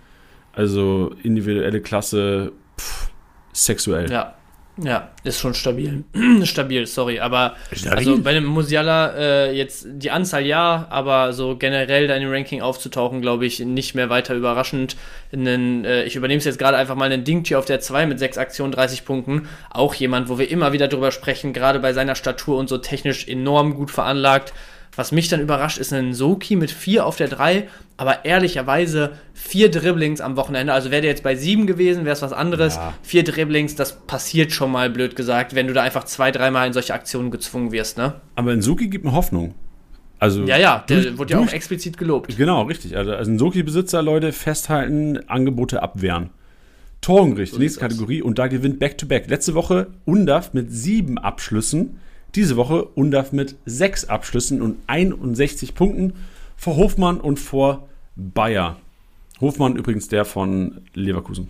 Also individuelle Klasse, pff, sexuell. Ja, ja, ist schon stabil. stabil, sorry. Aber stabil? also bei dem Musiala äh, jetzt die Anzahl ja, aber so generell dein Ranking aufzutauchen, glaube ich, nicht mehr weiter überraschend. Einen, äh, ich übernehme es jetzt gerade einfach mal einen Dingchi auf der 2 mit 6 Aktionen, 30 Punkten. Auch jemand, wo wir immer wieder drüber sprechen, gerade bei seiner Statur und so technisch enorm gut veranlagt. Was mich dann überrascht, ist ein Soki mit 4 auf der 3, aber ehrlicherweise vier Dribblings am Wochenende. Also wäre der jetzt bei 7 gewesen, wäre es was anderes. Ja. Vier Dribblings, das passiert schon mal, blöd gesagt, wenn du da einfach zwei, dreimal in solche Aktionen gezwungen wirst, ne? Aber ein Soki gibt mir Hoffnung. Also ja, ja, der durch, wurde ja auch explizit gelobt. Genau, richtig. Also, also ein Soki-Besitzer, Leute, festhalten, Angebote abwehren. Torengericht, so nächste Kategorie, und da gewinnt Back-to-Back. -back. Letzte Woche Undaf mit sieben Abschlüssen. Diese Woche Undaf mit sechs Abschlüssen und 61 Punkten vor Hofmann und vor Bayer. Hofmann übrigens der von Leverkusen.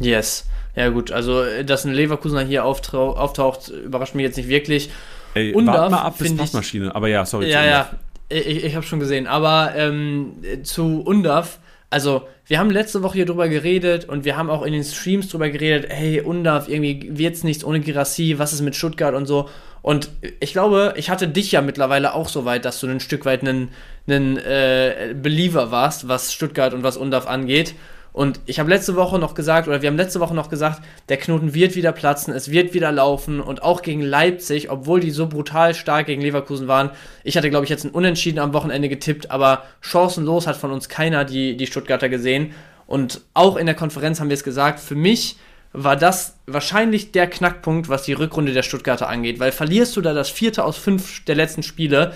Yes. Ja gut, also dass ein Leverkusener hier auftaucht, überrascht mich jetzt nicht wirklich. Ey, Undaf, wart mal ab bis Passmaschine. Aber ja, sorry. Ja, ja, ich, ich habe schon gesehen. Aber ähm, zu Undaf, also wir haben letzte Woche hier drüber geredet und wir haben auch in den Streams drüber geredet, hey, Undaf, irgendwie wird's nichts ohne Girassi, was ist mit Stuttgart und so. Und ich glaube, ich hatte dich ja mittlerweile auch so weit, dass du ein Stück weit ein äh, Believer warst, was Stuttgart und was Undaf angeht. Und ich habe letzte Woche noch gesagt, oder wir haben letzte Woche noch gesagt, der Knoten wird wieder platzen, es wird wieder laufen und auch gegen Leipzig, obwohl die so brutal stark gegen Leverkusen waren. Ich hatte, glaube ich, jetzt ein Unentschieden am Wochenende getippt, aber chancenlos hat von uns keiner die, die Stuttgarter gesehen. Und auch in der Konferenz haben wir es gesagt, für mich war das wahrscheinlich der Knackpunkt, was die Rückrunde der Stuttgarter angeht, weil verlierst du da das vierte aus fünf der letzten Spiele,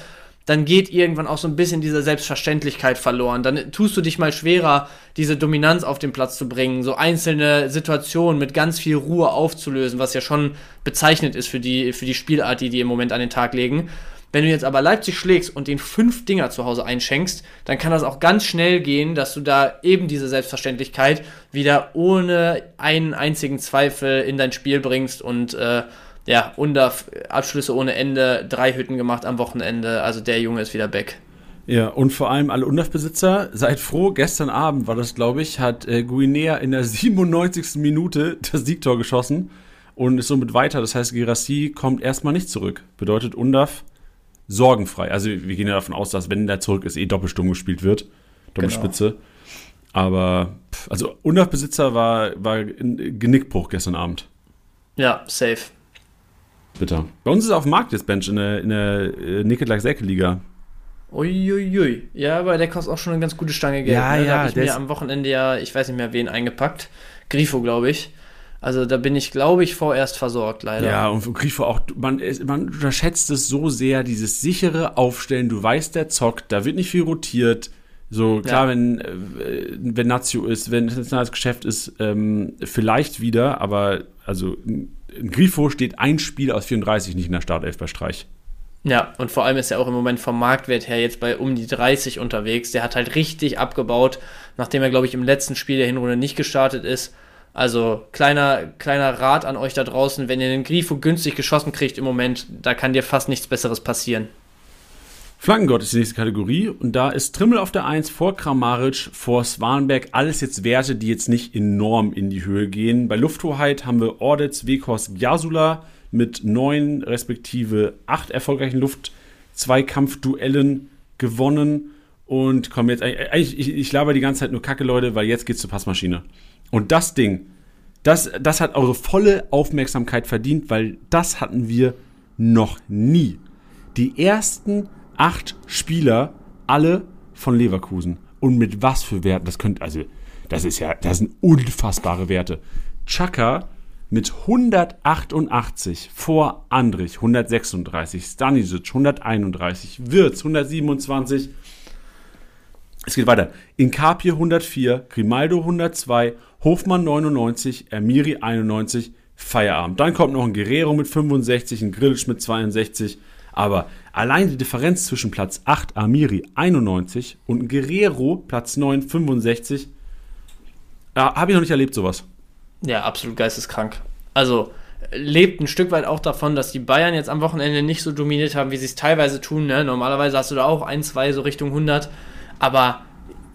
dann geht irgendwann auch so ein bisschen diese Selbstverständlichkeit verloren. Dann tust du dich mal schwerer, diese Dominanz auf den Platz zu bringen, so einzelne Situationen mit ganz viel Ruhe aufzulösen, was ja schon bezeichnet ist für die, für die Spielart, die die im Moment an den Tag legen. Wenn du jetzt aber Leipzig schlägst und den fünf Dinger zu Hause einschenkst, dann kann das auch ganz schnell gehen, dass du da eben diese Selbstverständlichkeit wieder ohne einen einzigen Zweifel in dein Spiel bringst und äh, ja, unter Abschlüsse ohne Ende, drei Hütten gemacht am Wochenende. Also der Junge ist wieder back. Ja, und vor allem alle UNDAF-Besitzer, seid froh, gestern Abend war das, glaube ich, hat äh, Guinea in der 97. Minute das Siegtor geschossen und ist somit weiter. Das heißt, Girassi kommt erstmal nicht zurück. Bedeutet UNDAF sorgenfrei. Also wir gehen ja davon aus, dass wenn der zurück ist, eh Doppelsturm gespielt wird. Doppelspitze. Genau. Aber, also UNDAF-Besitzer war, war ein Genickbruch gestern Abend. Ja, safe. Bitter. Bei uns ist auf dem Markt jetzt Bench in der, in der äh, Nickel-Like-Liga. Uiuiui. Ja, aber der kostet auch schon eine ganz gute Stange Geld. Ja, ne? ja. Da habe ich mir am Wochenende ja, ich weiß nicht mehr wen, eingepackt. Grifo, glaube ich. Also da bin ich, glaube ich, vorerst versorgt, leider. Ja, und Grifo auch, man, man unterschätzt es so sehr, dieses sichere Aufstellen. Du weißt, der zockt, da wird nicht viel rotiert. So, klar, ja. wenn, äh, wenn Nazio ist, wenn es ein Geschäft ist, ähm, vielleicht wieder, aber also in Grifo steht ein Spiel aus 34 nicht in der Startelf bei Streich. Ja, und vor allem ist er auch im Moment vom Marktwert her jetzt bei um die 30 unterwegs. Der hat halt richtig abgebaut, nachdem er, glaube ich, im letzten Spiel der Hinrunde nicht gestartet ist. Also kleiner, kleiner Rat an euch da draußen, wenn ihr den Grifo günstig geschossen kriegt im Moment, da kann dir fast nichts Besseres passieren. Flankengott ist die nächste Kategorie und da ist Trimmel auf der 1 vor Kramaric, vor Swanberg. Alles jetzt Werte, die jetzt nicht enorm in die Höhe gehen. Bei Lufthoheit haben wir Ordetz, Weghorst, Jasula mit neun respektive acht erfolgreichen Luft-Zweikampfduellen gewonnen. Und kommen jetzt eigentlich, ich, ich laber die ganze Zeit nur Kacke, Leute, weil jetzt geht's zur Passmaschine. Und das Ding, das, das hat eure volle Aufmerksamkeit verdient, weil das hatten wir noch nie. Die ersten acht Spieler, alle von Leverkusen. Und mit was für Werten? Das könnte, also, das ist ja, das sind unfassbare Werte. Chaka mit 188 vor Andrich 136, Stanisic 131, Wirz 127. Es geht weiter. Inkapie 104, Grimaldo 102, Hofmann 99, Ermiri 91, Feierabend. Dann kommt noch ein Guerrero mit 65, ein Grillitsch mit 62. Aber allein die Differenz zwischen Platz 8 Amiri 91 und Guerrero Platz 9 65, ja, habe ich noch nicht erlebt sowas. Ja, absolut geisteskrank. Also lebt ein Stück weit auch davon, dass die Bayern jetzt am Wochenende nicht so dominiert haben, wie sie es teilweise tun. Ne? Normalerweise hast du da auch ein, zwei so Richtung 100. Aber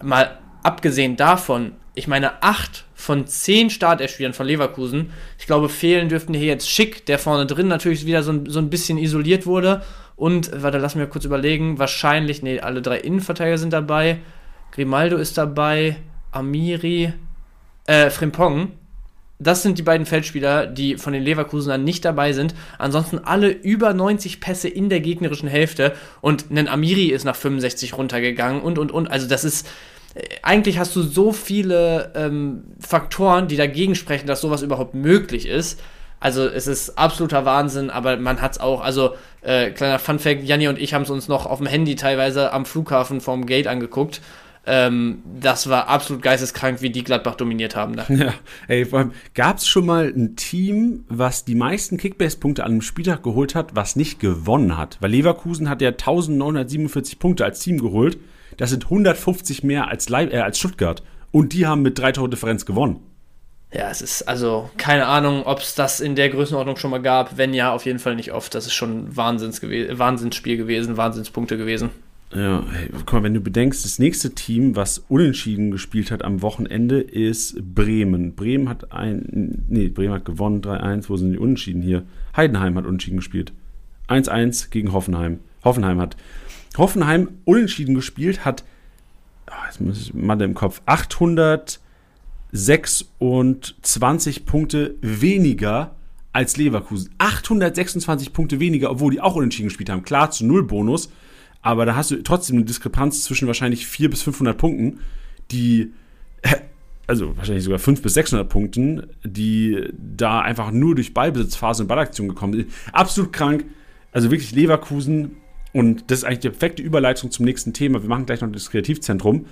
mal abgesehen davon, ich meine, acht von zehn Starterspielern von Leverkusen, ich glaube, fehlen dürften hier jetzt Schick, der vorne drin natürlich wieder so ein, so ein bisschen isoliert wurde. Und, warte, lass mich kurz überlegen, wahrscheinlich, nee, alle drei Innenverteidiger sind dabei. Grimaldo ist dabei, Amiri, äh, Frimpong das sind die beiden Feldspieler, die von den Leverkusenern nicht dabei sind. Ansonsten alle über 90 Pässe in der gegnerischen Hälfte und ein Amiri ist nach 65 runtergegangen und und und. Also das ist äh, eigentlich hast du so viele ähm, Faktoren, die dagegen sprechen, dass sowas überhaupt möglich ist. Also es ist absoluter Wahnsinn, aber man hat es auch, also äh, kleiner Funfact, Janni und ich haben es uns noch auf dem Handy teilweise am Flughafen vorm Gate angeguckt ähm, das war absolut geisteskrank, wie die Gladbach dominiert haben. Da. Ja, ey, vor allem, gab es schon mal ein Team, was die meisten Kickbase-Punkte an einem Spieltag geholt hat, was nicht gewonnen hat? Weil Leverkusen hat ja 1947 Punkte als Team geholt. Das sind 150 mehr als, Leib äh, als Stuttgart. Und die haben mit drei Tore Differenz gewonnen. Ja, es ist also keine Ahnung, ob es das in der Größenordnung schon mal gab. Wenn ja, auf jeden Fall nicht oft. Das ist schon Wahnsinns gew Wahnsinnsspiel gewesen, Wahnsinnspunkte gewesen. Ja, hey, guck mal, wenn du bedenkst, das nächste Team, was unentschieden gespielt hat am Wochenende, ist Bremen. Bremen hat ein, nee, Bremen hat gewonnen, 3-1, wo sind die Unentschieden hier? Heidenheim hat unentschieden gespielt. 1-1 gegen Hoffenheim. Hoffenheim hat, Hoffenheim unentschieden gespielt, hat, oh, jetzt muss ich mal im Kopf, 826 Punkte weniger als Leverkusen. 826 Punkte weniger, obwohl die auch unentschieden gespielt haben. Klar, zu Null Bonus, aber da hast du trotzdem eine Diskrepanz zwischen wahrscheinlich 400 bis 500 Punkten, die, also wahrscheinlich sogar 500 bis 600 Punkten, die da einfach nur durch Ballbesitzphase und Ballaktion gekommen sind. Absolut krank. Also wirklich Leverkusen. Und das ist eigentlich die perfekte Überleitung zum nächsten Thema. Wir machen gleich noch das Kreativzentrum,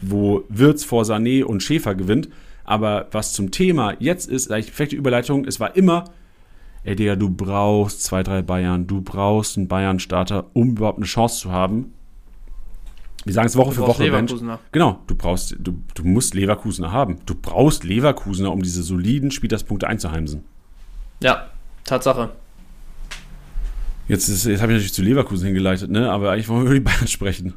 wo Wirtz vor Sané und Schäfer gewinnt. Aber was zum Thema jetzt ist, eigentlich die Überleitung. Es war immer ey Digga, du brauchst zwei, drei Bayern, du brauchst einen Bayern-Starter, um überhaupt eine Chance zu haben. Wir sagen es Woche für Woche, Mensch. Genau, du brauchst, du, du musst Leverkusener haben. Du brauchst Leverkusener, um diese soliden Spieltagspunkte einzuheimsen. Ja, Tatsache. Jetzt, jetzt habe ich natürlich zu Leverkusen hingeleitet, ne? Aber eigentlich wollen wir über die Bayern sprechen.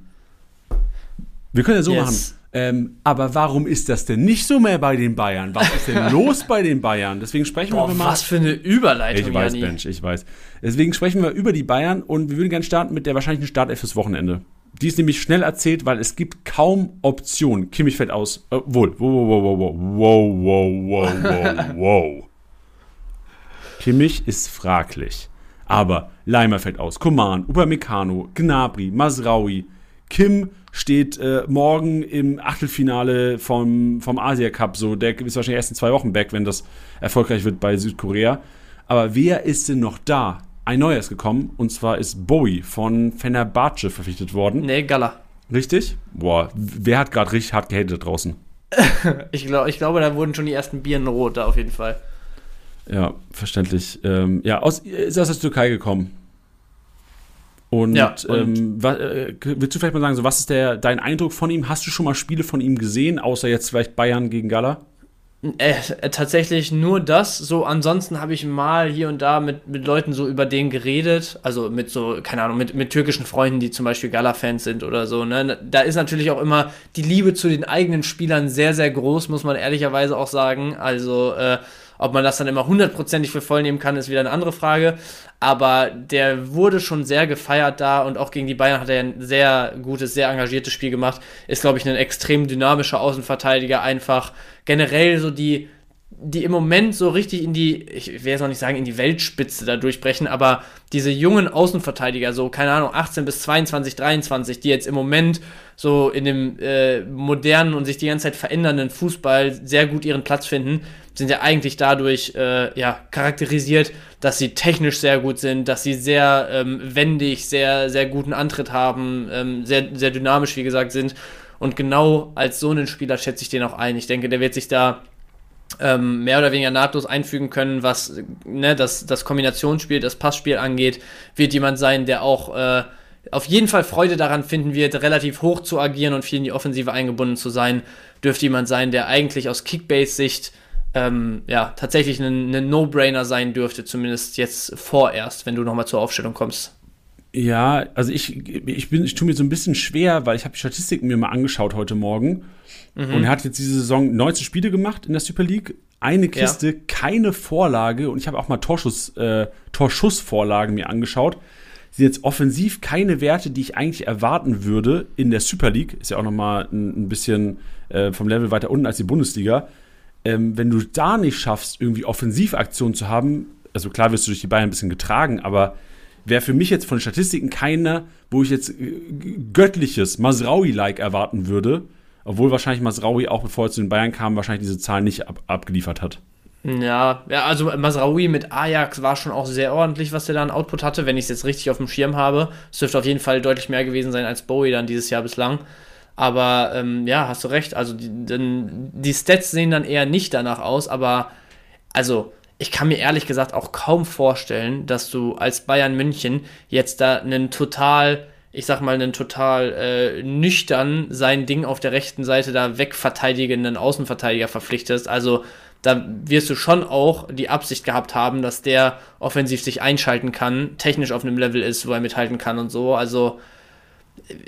Wir können ja so yes. machen. Ähm, aber warum ist das denn nicht so mehr bei den Bayern? Was ist denn los bei den Bayern? Deswegen sprechen Boah, wir mal. Was für eine Überleitung, Ich weiß, Jani. Bench, ich weiß. Deswegen sprechen wir über die Bayern und wir würden gerne starten mit der wahrscheinlichen Startelf fürs Wochenende. Die ist nämlich schnell erzählt, weil es gibt kaum Optionen. Kimmich fällt aus. Äh, wohl. Wow, wow, wow, wow, wow, wow, wow, wow. Kimmich ist fraglich. Aber Leimer fällt aus. Koman, Upamecano, Gnabri, Masraui, Kim, steht äh, morgen im Achtelfinale vom, vom Asia Cup. So, der ist wahrscheinlich erst in zwei Wochen back, wenn das erfolgreich wird bei Südkorea. Aber wer ist denn noch da? Ein neuer ist gekommen und zwar ist Bowie von Fenerbahce verpflichtet worden. Nee, Gala. Richtig? Boah, wer hat gerade richtig hart gehatet draußen? ich, glaub, ich glaube, da wurden schon die ersten Bieren rot, da auf jeden Fall. Ja, verständlich. Ähm, ja, aus, ist aus der Türkei gekommen. Und, ja, und ähm, was, äh, willst du vielleicht mal sagen, so, was ist der, dein Eindruck von ihm? Hast du schon mal Spiele von ihm gesehen, außer jetzt vielleicht Bayern gegen Gala? Äh, tatsächlich nur das. So, ansonsten habe ich mal hier und da mit, mit Leuten so über den geredet. Also mit so, keine Ahnung, mit, mit türkischen Freunden, die zum Beispiel Gala-Fans sind oder so. Ne? Da ist natürlich auch immer die Liebe zu den eigenen Spielern sehr, sehr groß, muss man ehrlicherweise auch sagen. Also, äh, ob man das dann immer hundertprozentig für voll nehmen kann, ist wieder eine andere Frage. Aber der wurde schon sehr gefeiert da und auch gegen die Bayern hat er ein sehr gutes, sehr engagiertes Spiel gemacht. Ist, glaube ich, ein extrem dynamischer Außenverteidiger. Einfach generell so die, die im Moment so richtig in die, ich will jetzt noch nicht sagen, in die Weltspitze da durchbrechen, aber diese jungen Außenverteidiger, so, keine Ahnung, 18 bis 22, 23, die jetzt im Moment so in dem äh, modernen und sich die ganze Zeit verändernden Fußball sehr gut ihren Platz finden, sind ja eigentlich dadurch äh, ja, charakterisiert, dass sie technisch sehr gut sind, dass sie sehr ähm, wendig, sehr, sehr guten Antritt haben, ähm, sehr, sehr dynamisch, wie gesagt, sind. Und genau als so einen Spieler schätze ich den auch ein. Ich denke, der wird sich da ähm, mehr oder weniger nahtlos einfügen können, was ne, das, das Kombinationsspiel, das Passspiel angeht, wird jemand sein, der auch äh, auf jeden Fall Freude daran finden wird, relativ hoch zu agieren und viel in die Offensive eingebunden zu sein. Dürfte jemand sein, der eigentlich aus Kickbase-Sicht ähm, ja, tatsächlich ein, No-Brainer sein dürfte, zumindest jetzt vorerst, wenn du nochmal zur Aufstellung kommst. Ja, also ich, ich, bin, ich tue mir so ein bisschen schwer, weil ich habe die Statistiken mir mal angeschaut heute Morgen. Mhm. Und er hat jetzt diese Saison 19 Spiele gemacht in der Super League. Eine Kiste, ja. keine Vorlage. Und ich habe auch mal Torschuss, äh, Torschussvorlagen mir angeschaut. Sind jetzt offensiv keine Werte, die ich eigentlich erwarten würde in der Super League. Ist ja auch noch mal ein, ein bisschen äh, vom Level weiter unten als die Bundesliga. Ähm, wenn du da nicht schaffst, irgendwie Offensivaktionen zu haben, also klar wirst du durch die Bayern ein bisschen getragen, aber wäre für mich jetzt von Statistiken keiner, wo ich jetzt äh, göttliches Masraui-like erwarten würde. Obwohl wahrscheinlich Masraui auch bevor er zu den Bayern kam, wahrscheinlich diese Zahlen nicht ab abgeliefert hat. Ja, ja, also Masraoui mit Ajax war schon auch sehr ordentlich, was der da an Output hatte, wenn ich es jetzt richtig auf dem Schirm habe. Es dürfte auf jeden Fall deutlich mehr gewesen sein als Bowie dann dieses Jahr bislang. Aber ähm, ja, hast du recht. Also die, die Stats sehen dann eher nicht danach aus, aber also ich kann mir ehrlich gesagt auch kaum vorstellen, dass du als Bayern München jetzt da einen total ich sag mal, einen total äh, nüchtern sein Ding auf der rechten Seite da wegverteidigenden Außenverteidiger verpflichtest. Also da wirst du schon auch die Absicht gehabt haben, dass der offensiv sich einschalten kann, technisch auf einem Level ist, wo er mithalten kann und so. Also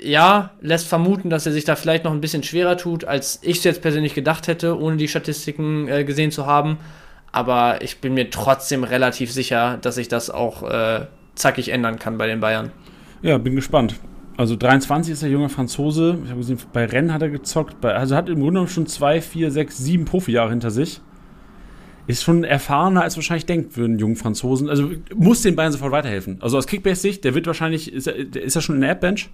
ja, lässt vermuten, dass er sich da vielleicht noch ein bisschen schwerer tut, als ich es jetzt persönlich gedacht hätte, ohne die Statistiken äh, gesehen zu haben. Aber ich bin mir trotzdem relativ sicher, dass sich das auch äh, zackig ändern kann bei den Bayern. Ja, bin gespannt. Also 23 ist der junge Franzose. Ich habe gesehen, bei Rennen hat er gezockt. Bei, also hat im Grunde schon zwei, vier, sechs, sieben Profijahre hinter sich. Ist schon erfahrener, als wahrscheinlich denkt für einen jungen Franzosen. Also muss den Bayern sofort weiterhelfen. Also aus Kickbase-Sicht, der wird wahrscheinlich, ist er, ist er schon in der App-Bench?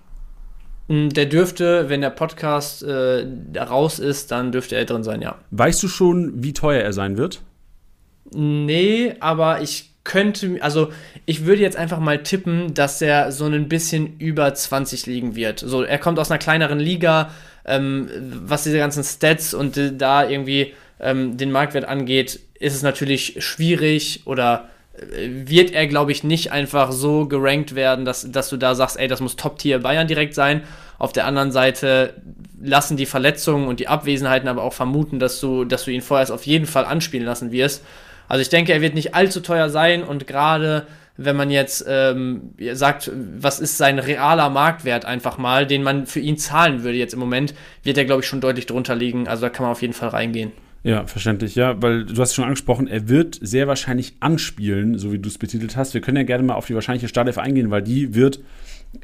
Mm, der dürfte, wenn der Podcast äh, raus ist, dann dürfte er drin sein, ja. Weißt du schon, wie teuer er sein wird? Nee, aber ich könnte, also ich würde jetzt einfach mal tippen, dass er so ein bisschen über 20 liegen wird. So, er kommt aus einer kleineren Liga, ähm, was diese ganzen Stats und äh, da irgendwie ähm, den Marktwert angeht, ist es natürlich schwierig oder wird er, glaube ich, nicht einfach so gerankt werden, dass, dass du da sagst, ey, das muss Top-Tier Bayern direkt sein. Auf der anderen Seite lassen die Verletzungen und die Abwesenheiten aber auch vermuten, dass du, dass du ihn vorerst auf jeden Fall anspielen lassen wirst. Also ich denke, er wird nicht allzu teuer sein und gerade wenn man jetzt ähm, sagt, was ist sein realer Marktwert einfach mal, den man für ihn zahlen würde jetzt im Moment, wird er, glaube ich, schon deutlich drunter liegen. Also da kann man auf jeden Fall reingehen. Ja, verständlich, ja, weil du hast schon angesprochen, er wird sehr wahrscheinlich anspielen, so wie du es betitelt hast. Wir können ja gerne mal auf die wahrscheinliche Startelf eingehen, weil die wird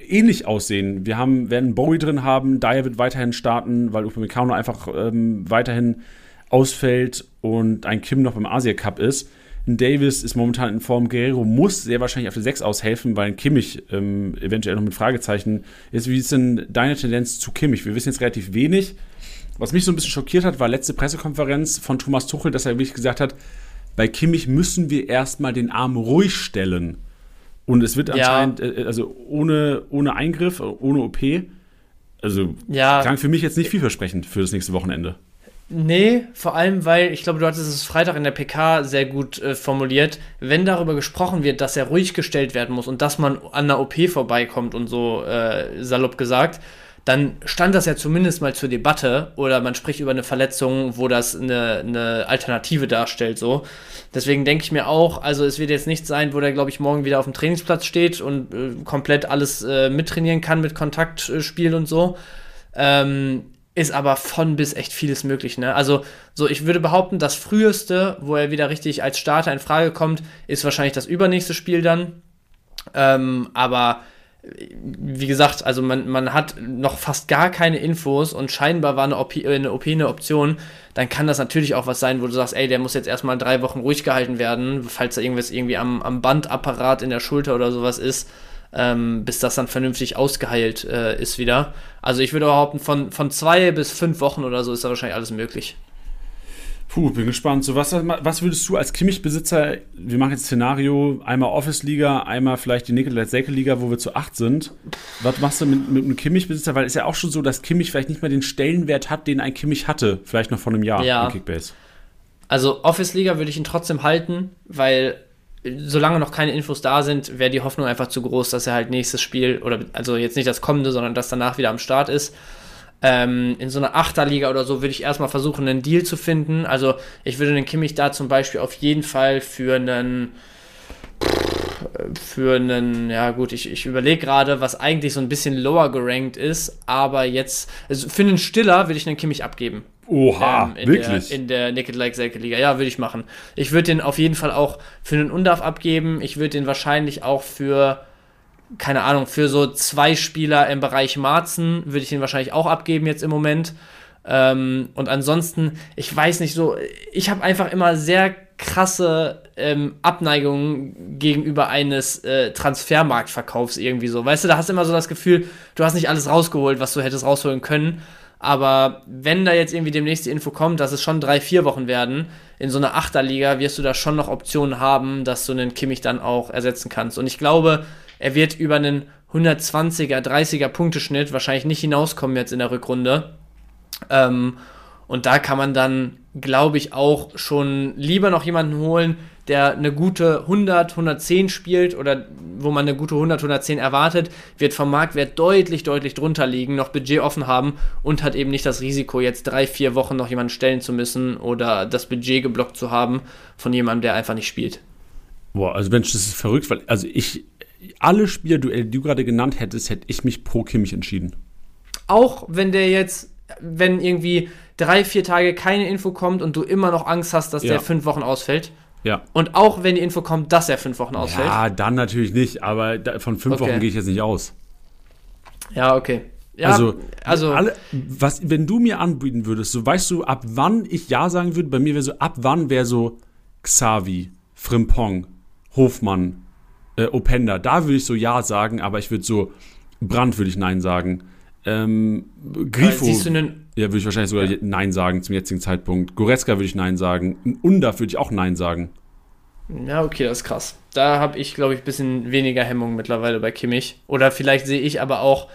ähnlich aussehen. Wir haben, werden Bowie drin haben, Dyer wird weiterhin starten, weil Upamecano einfach ähm, weiterhin ausfällt und ein Kim noch beim Asia Cup ist. Ein Davis ist momentan in Form. Guerrero muss sehr wahrscheinlich auf die 6 aushelfen, weil ein Kimmich ähm, eventuell noch mit Fragezeichen ist. Wie ist denn deine Tendenz zu Kimmich? Wir wissen jetzt relativ wenig. Was mich so ein bisschen schockiert hat, war letzte Pressekonferenz von Thomas Tuchel, dass er wirklich gesagt hat, bei Kimmich müssen wir erstmal den Arm ruhig stellen. Und es wird anscheinend, ja. Äh, also ohne, ohne Eingriff, ohne OP, also ja. klang für mich jetzt nicht vielversprechend für das nächste Wochenende. Nee, vor allem, weil ich glaube, du hattest es Freitag in der PK sehr gut äh, formuliert. Wenn darüber gesprochen wird, dass er ruhig gestellt werden muss und dass man an der OP vorbeikommt und so äh, salopp gesagt, dann stand das ja zumindest mal zur Debatte oder man spricht über eine Verletzung, wo das eine, eine Alternative darstellt, so. Deswegen denke ich mir auch, also es wird jetzt nicht sein, wo der, glaube ich, morgen wieder auf dem Trainingsplatz steht und äh, komplett alles äh, mittrainieren kann mit Kontaktspiel und so. Ähm, ist aber von bis echt vieles möglich, ne? Also, so, ich würde behaupten, das früheste, wo er wieder richtig als Starter in Frage kommt, ist wahrscheinlich das übernächste Spiel dann. Ähm, aber wie gesagt, also man, man hat noch fast gar keine Infos und scheinbar war eine OP, eine OP eine Option, dann kann das natürlich auch was sein, wo du sagst, ey, der muss jetzt erstmal drei Wochen ruhig gehalten werden, falls da irgendwas irgendwie am, am Bandapparat in der Schulter oder sowas ist, ähm, bis das dann vernünftig ausgeheilt äh, ist wieder. Also ich würde behaupten, von, von zwei bis fünf Wochen oder so ist da wahrscheinlich alles möglich. Puh, bin gespannt. So, was, was würdest du als Kimmich-Besitzer, wir machen jetzt Szenario, einmal Office-Liga, einmal vielleicht die Nikolai-Selke-Liga, wo wir zu acht sind. Was machst du mit, mit einem Kimmich-Besitzer? Weil es ist ja auch schon so, dass Kimmich vielleicht nicht mehr den Stellenwert hat, den ein Kimmich hatte, vielleicht noch vor einem Jahr ja. in Kickbase. Also Office-Liga würde ich ihn trotzdem halten, weil solange noch keine Infos da sind, wäre die Hoffnung einfach zu groß, dass er halt nächstes Spiel, oder also jetzt nicht das kommende, sondern das danach wieder am Start ist. Ähm, in so einer Achterliga oder so würde ich erstmal versuchen, einen Deal zu finden. Also ich würde den Kimmich da zum Beispiel auf jeden Fall für einen für einen, ja gut, ich, ich überlege gerade, was eigentlich so ein bisschen lower gerankt ist, aber jetzt, also für einen Stiller würde ich einen Kimmich abgeben. Oha, ähm, in wirklich? Der, in der Naked Like Selke Liga. Ja, würde ich machen. Ich würde den auf jeden Fall auch für einen Undaf abgeben. Ich würde den wahrscheinlich auch für keine Ahnung, für so zwei Spieler im Bereich Marzen würde ich den wahrscheinlich auch abgeben jetzt im Moment. Ähm, und ansonsten, ich weiß nicht so, ich habe einfach immer sehr krasse ähm, Abneigungen gegenüber eines äh, Transfermarktverkaufs irgendwie so. Weißt du, da hast du immer so das Gefühl, du hast nicht alles rausgeholt, was du hättest rausholen können. Aber wenn da jetzt irgendwie demnächst die Info kommt, dass es schon drei, vier Wochen werden, in so einer Achterliga wirst du da schon noch Optionen haben, dass du einen Kimmich dann auch ersetzen kannst. Und ich glaube, er wird über einen 120er, 30er Punkteschnitt wahrscheinlich nicht hinauskommen jetzt in der Rückrunde. Ähm, und da kann man dann, glaube ich, auch schon lieber noch jemanden holen, der eine gute 100, 110 spielt oder wo man eine gute 100, 110 erwartet, wird vom Marktwert deutlich, deutlich drunter liegen, noch Budget offen haben und hat eben nicht das Risiko, jetzt drei, vier Wochen noch jemanden stellen zu müssen oder das Budget geblockt zu haben von jemandem, der einfach nicht spielt. Boah, also Mensch, das ist verrückt, weil also ich alle Spielerduelle, die du gerade genannt hättest, hätte ich mich pro Kimmich entschieden. Auch wenn der jetzt, wenn irgendwie drei, vier Tage keine Info kommt und du immer noch Angst hast, dass ja. der fünf Wochen ausfällt. Ja. Und auch wenn die Info kommt, dass er fünf Wochen ausfällt. Ja, dann natürlich nicht, aber von fünf okay. Wochen gehe ich jetzt nicht aus. Ja, okay. Ja, also, also alle, was, wenn du mir anbieten würdest, so weißt du, ab wann ich Ja sagen würde, bei mir wäre so, ab wann wäre so Xavi, Frimpong, Hofmann, äh, Openda, da würde ich so Ja sagen, aber ich würde so, Brand würde ich Nein sagen. Ähm, Grifo, ja, würde ich wahrscheinlich sogar ja. Nein sagen zum jetzigen Zeitpunkt. Goretzka würde ich Nein sagen. Undaf würde ich auch Nein sagen. Ja, okay, das ist krass. Da habe ich, glaube ich, ein bisschen weniger Hemmung mittlerweile bei Kimmich. Oder vielleicht sehe ich aber auch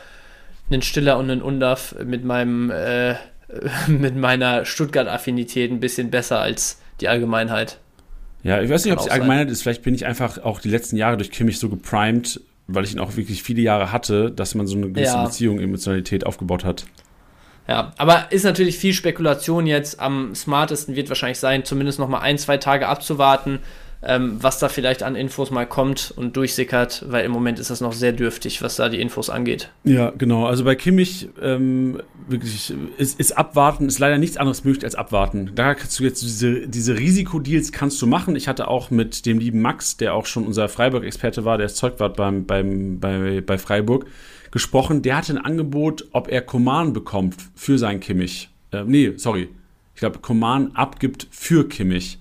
einen Stiller und einen Undaf mit meinem äh, mit meiner Stuttgart-Affinität ein bisschen besser als die Allgemeinheit. Ja, ich weiß nicht, ob es auch sein. allgemein ist. Vielleicht bin ich einfach auch die letzten Jahre durch Kimmich so geprimed, weil ich ihn auch wirklich viele Jahre hatte, dass man so eine gewisse Ja. Beziehung, Emotionalität aufgebaut hat. Ja, aber ist natürlich viel Spekulation jetzt. Am smartesten wird wahrscheinlich sein, zumindest noch mal ein, zwei Tage abzuwarten, ähm, was da vielleicht an Infos mal kommt und durchsickert, weil im Moment ist das noch sehr dürftig, was da die Infos angeht. Ja, genau. Also bei Kimmich ähm, wirklich ist, ist abwarten, ist leider nichts anderes möglich als abwarten. Da kannst du jetzt diese, diese Risikodeals kannst du machen. Ich hatte auch mit dem lieben Max, der auch schon unser Freiburg-Experte war, der ist Zeugwart beim, beim, bei, bei Freiburg, gesprochen. Der hatte ein Angebot, ob er Koman bekommt für seinen Kimmich. Äh, nee, sorry. Ich glaube, Koman abgibt für Kimmich.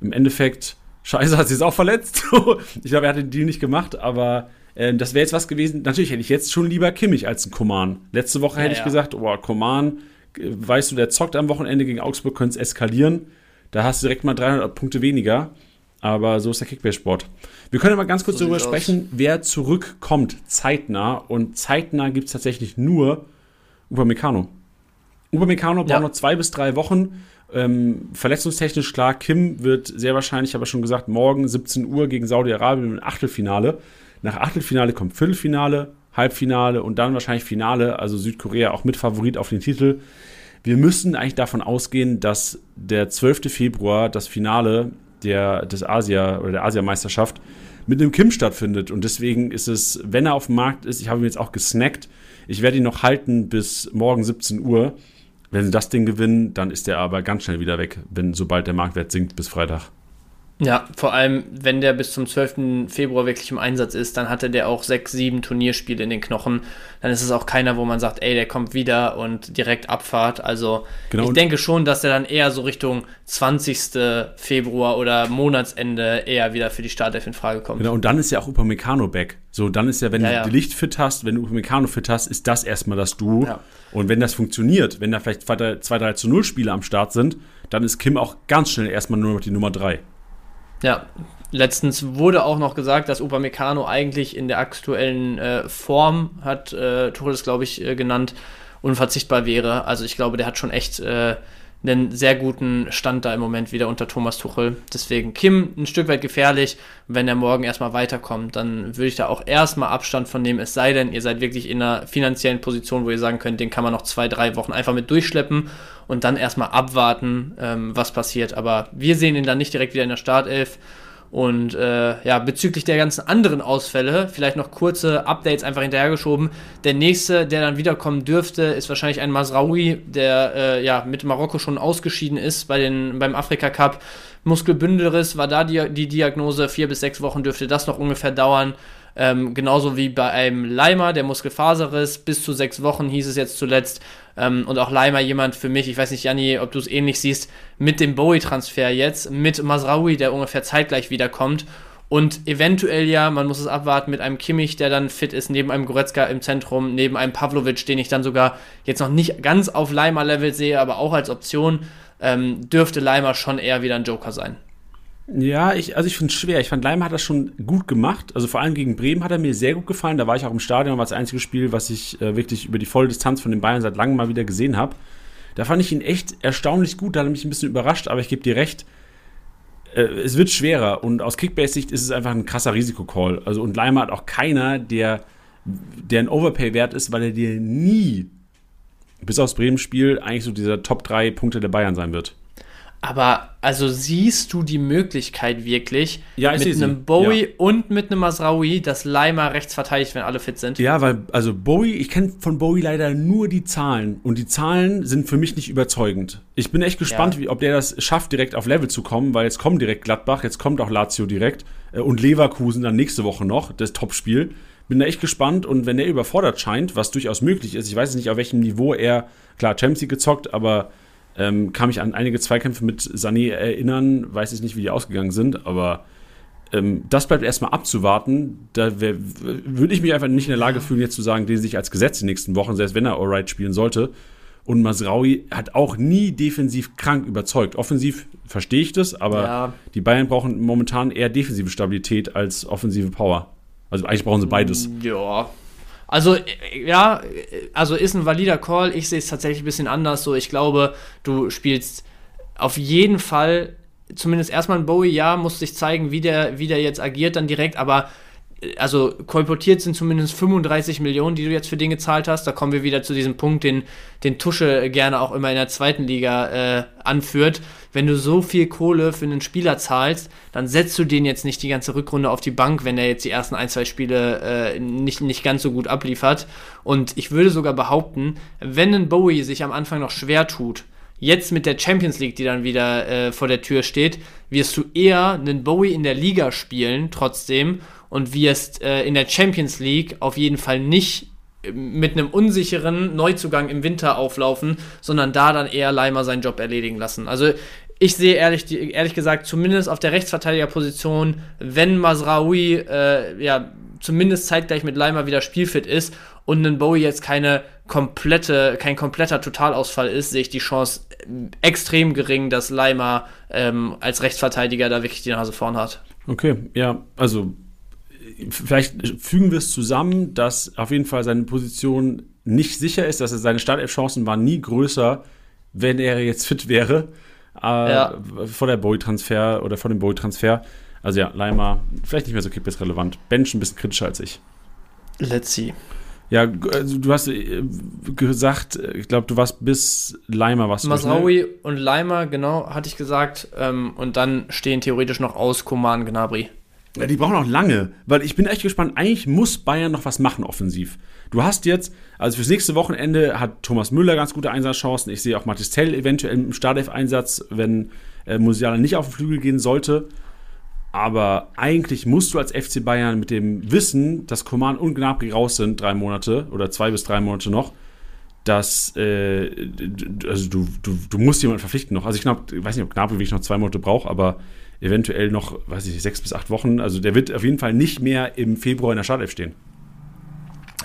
Im Endeffekt, scheiße, hat sie es auch verletzt. ich glaube, er hat den Deal nicht gemacht, aber ähm, das wäre jetzt was gewesen. Natürlich hätte ich jetzt schon lieber Kimmich als einen Koman. Letzte Woche hätte Ja, ich ja. gesagt, oh, Koman, äh, weißt du, der zockt am Wochenende gegen Augsburg, könnte es eskalieren. Da hast du direkt mal 300 Punkte weniger. Aber so ist der Kickbase-Sport. Wir können aber ganz kurz So darüber sprechen, wer zurückkommt zeitnah. Und zeitnah gibt es tatsächlich nur Upamecano. Upamecano braucht Ja. noch zwei bis drei Wochen. Ähm, verletzungstechnisch klar, Kim wird sehr wahrscheinlich, habe ich schon gesagt, morgen 17 Uhr gegen Saudi-Arabien im Achtelfinale. Nach Achtelfinale kommt Viertelfinale, Halbfinale und dann wahrscheinlich Finale, also Südkorea auch mit Favorit auf den Titel. Wir müssen eigentlich davon ausgehen, dass der 12. Februar das Finale der, des Asia oder der Asiameisterschaft mit einem Kim stattfindet. Und deswegen ist es, wenn er auf dem Markt ist, ich habe ihn jetzt auch gesnackt, ich werde ihn noch halten bis morgen 17 Uhr. Wenn sie das Ding gewinnen, dann ist er aber ganz schnell wieder weg, wenn sobald der Marktwert sinkt bis Freitag. Ja, vor allem, wenn der bis zum 12. Februar wirklich im Einsatz ist, dann hatte der auch sechs, sieben Turnierspiele in den Knochen. Dann ist es auch keiner, wo man sagt, ey, der kommt wieder und direkt Abfahrt. Also Genau. ich denke schon, dass der dann eher so Richtung 20. Februar oder Monatsende eher wieder für die Startelf in Frage kommt. Genau, und dann ist ja auch Upamecano back. So, dann ist ja, wenn Ja, du ja. die Licht fit hast, wenn du Upamecano fit hast, ist das erstmal das Duo. Ja. Und wenn das funktioniert, wenn da vielleicht 2-3 zu 0 Spiele am Start sind, dann ist Kim auch ganz schnell erstmal nur noch die Nummer 3. Ja, letztens wurde auch noch gesagt, dass Upamecano eigentlich in der aktuellen äh, Form, hat äh, Tuchel es, glaube ich, äh, genannt, unverzichtbar wäre. Also ich glaube, der hat schon echt äh, einen sehr guten Stand da im Moment wieder unter Thomas Tuchel. Deswegen Kim ein Stück weit gefährlich. Wenn er morgen erstmal weiterkommt, dann würde ich da auch erstmal Abstand von nehmen. Es sei denn, ihr seid wirklich in einer finanziellen Position, wo ihr sagen könnt, den kann man noch zwei, drei Wochen einfach mit durchschleppen und dann erstmal abwarten, ähm, was passiert. Aber wir sehen ihn dann nicht direkt wieder in der Startelf. Und äh, ja, bezüglich der ganzen anderen Ausfälle, vielleicht noch kurze Updates einfach hinterhergeschoben. Der nächste, der dann wiederkommen dürfte, ist wahrscheinlich ein Masraoui, der äh, ja mit Marokko schon ausgeschieden ist bei den, beim Afrika Cup. Muskelbündelriss war da die, die Diagnose. Vier bis sechs Wochen dürfte das noch ungefähr dauern. Ähm, genauso wie bei einem Leimer, der Muskelfaserriss, bis zu sechs Wochen hieß es jetzt zuletzt. Ähm, und auch Leimer jemand für mich, ich weiß nicht, Janni, ob du es ähnlich siehst, mit dem Bowie-Transfer jetzt, mit Masraoui, der ungefähr zeitgleich wiederkommt. Und eventuell ja, man muss es abwarten, mit einem Kimmich, der dann fit ist, neben einem Goretzka im Zentrum, neben einem Pavlovic, den ich dann sogar jetzt noch nicht ganz auf Leimer-Level sehe, aber auch als Option, ähm, dürfte Leimer schon eher wieder ein Joker sein. Ja, ich, also ich finde es schwer. Ich fand, Leimer hat das schon gut gemacht. Also vor allem gegen Bremen hat er mir sehr gut gefallen. Da war ich auch im Stadion, war das einzige Spiel, was ich äh, wirklich über die volle Distanz von den Bayern seit langem mal wieder gesehen habe. Da fand ich ihn echt erstaunlich gut. Da hat er mich ein bisschen überrascht, aber ich gebe dir recht. Äh, es wird schwerer und aus Kickbase-Sicht ist es einfach ein krasser Risikocall. Also und Leimer hat auch keiner, der, der ein Overpay-Wert ist, weil er dir nie, bis aufs Bremen-Spiel, eigentlich so dieser Top 3 Punkte der Bayern sein wird. Aber also siehst du die Möglichkeit wirklich Ja, mit einem Bowie Ja. und mit einem Masraoui, dass Leimer rechts verteidigt, wenn alle fit sind? Ja, weil, also Bowie, ich kenne von Bowie leider nur die Zahlen und die Zahlen sind für mich nicht überzeugend. Ich bin echt gespannt, Ja. wie, ob der das schafft, direkt auf Level zu kommen, weil jetzt kommt direkt Gladbach, jetzt kommt auch Lazio direkt äh, und Leverkusen dann nächste Woche noch, das Topspiel. Bin da echt gespannt und wenn er überfordert scheint, was durchaus möglich ist, ich weiß nicht, auf welchem Niveau er, klar, Champions League gezockt, aber ähm, kann mich an einige Zweikämpfe mit Sané erinnern, weiß ich nicht, wie die ausgegangen sind, aber ähm, das bleibt erstmal abzuwarten. Da würde ich mich einfach nicht in der Lage fühlen, jetzt zu sagen, den sich als Gesetz die nächsten Wochen, selbst wenn er Alright spielen sollte. Und Masraui hat auch nie defensiv krank überzeugt. Offensiv verstehe ich das, aber Ja. die Bayern brauchen momentan eher defensive Stabilität als offensive Power. Also eigentlich brauchen sie beides. Ja. Also, äh, ja, äh, also ist ein valider Call. Ich sehe es tatsächlich ein bisschen anders. So, ich glaube, du spielst auf jeden Fall zumindest erstmal ein Bowie, ja, muss sich zeigen, wie der, wie der jetzt agiert dann direkt, aber also kolportiert sind zumindest 35 Millionen, die du jetzt für den gezahlt hast. Da kommen wir wieder zu diesem Punkt, den, den Tusche gerne auch immer in der zweiten Liga äh, anführt. Wenn du so viel Kohle für einen Spieler zahlst, dann setzt du den jetzt nicht die ganze Rückrunde auf die Bank, wenn er jetzt die ersten ein, zwei Spiele äh, nicht, nicht ganz so gut abliefert. Und ich würde sogar behaupten, wenn ein Bowie sich am Anfang noch schwer tut, jetzt mit der Champions League, die dann wieder äh, vor der Tür steht, wirst du eher einen Bowie in der Liga spielen, trotzdem, und wirst äh, in der Champions League auf jeden Fall nicht äh, mit einem unsicheren Neuzugang im Winter auflaufen, sondern da dann eher Leimer seinen Job erledigen lassen. Also ich sehe ehrlich, ehrlich gesagt zumindest auf der Rechtsverteidigerposition, wenn Masraoui äh, ja zumindest zeitgleich mit Leimer wieder spielfit ist und ein Bowie jetzt keine komplette, kein kompletter Totalausfall ist, sehe ich die Chance äh, extrem gering, dass Leimer ähm, als Rechtsverteidiger da wirklich die Nase vorn hat. Okay, ja, also vielleicht fügen wir es zusammen, dass auf jeden Fall seine Position nicht sicher ist, dass er seine Startelf-Chancen waren nie größer, wenn er jetzt fit wäre äh, ja. vor der Bowie-Transfer oder vor dem Bowie-Transfer. Also ja, Leimer, vielleicht nicht mehr so kippes-relevant. Bench ein bisschen kritischer als ich. Let's see. Ja, also du hast äh, gesagt, ich glaube, du warst bis Leimer was. Masraoui und Leimer, genau, hatte ich gesagt. Ähm, und dann stehen theoretisch noch aus Koman Gnabry. Ja, die brauchen auch lange, weil ich bin echt gespannt. Eigentlich muss Bayern noch was machen offensiv. Du hast jetzt, also fürs nächste Wochenende hat Thomas Müller ganz gute Einsatzchancen. Ich sehe auch Mathis Tell eventuell im Startelf-Einsatz, wenn äh, Musiala nicht auf den Flügel gehen sollte. Aber eigentlich musst du als FC Bayern mit dem Wissen, dass Coman und Gnabry raus sind, drei Monate oder zwei bis drei Monate noch, dass äh, also du, du, du musst jemanden verpflichten noch. Also ich glaube, ich weiß nicht, ob Gnabry wirklich noch zwei Monate braucht, aber eventuell noch, weiß ich nicht, sechs bis acht Wochen. Also der wird auf jeden Fall nicht mehr im Februar in der Startelf stehen.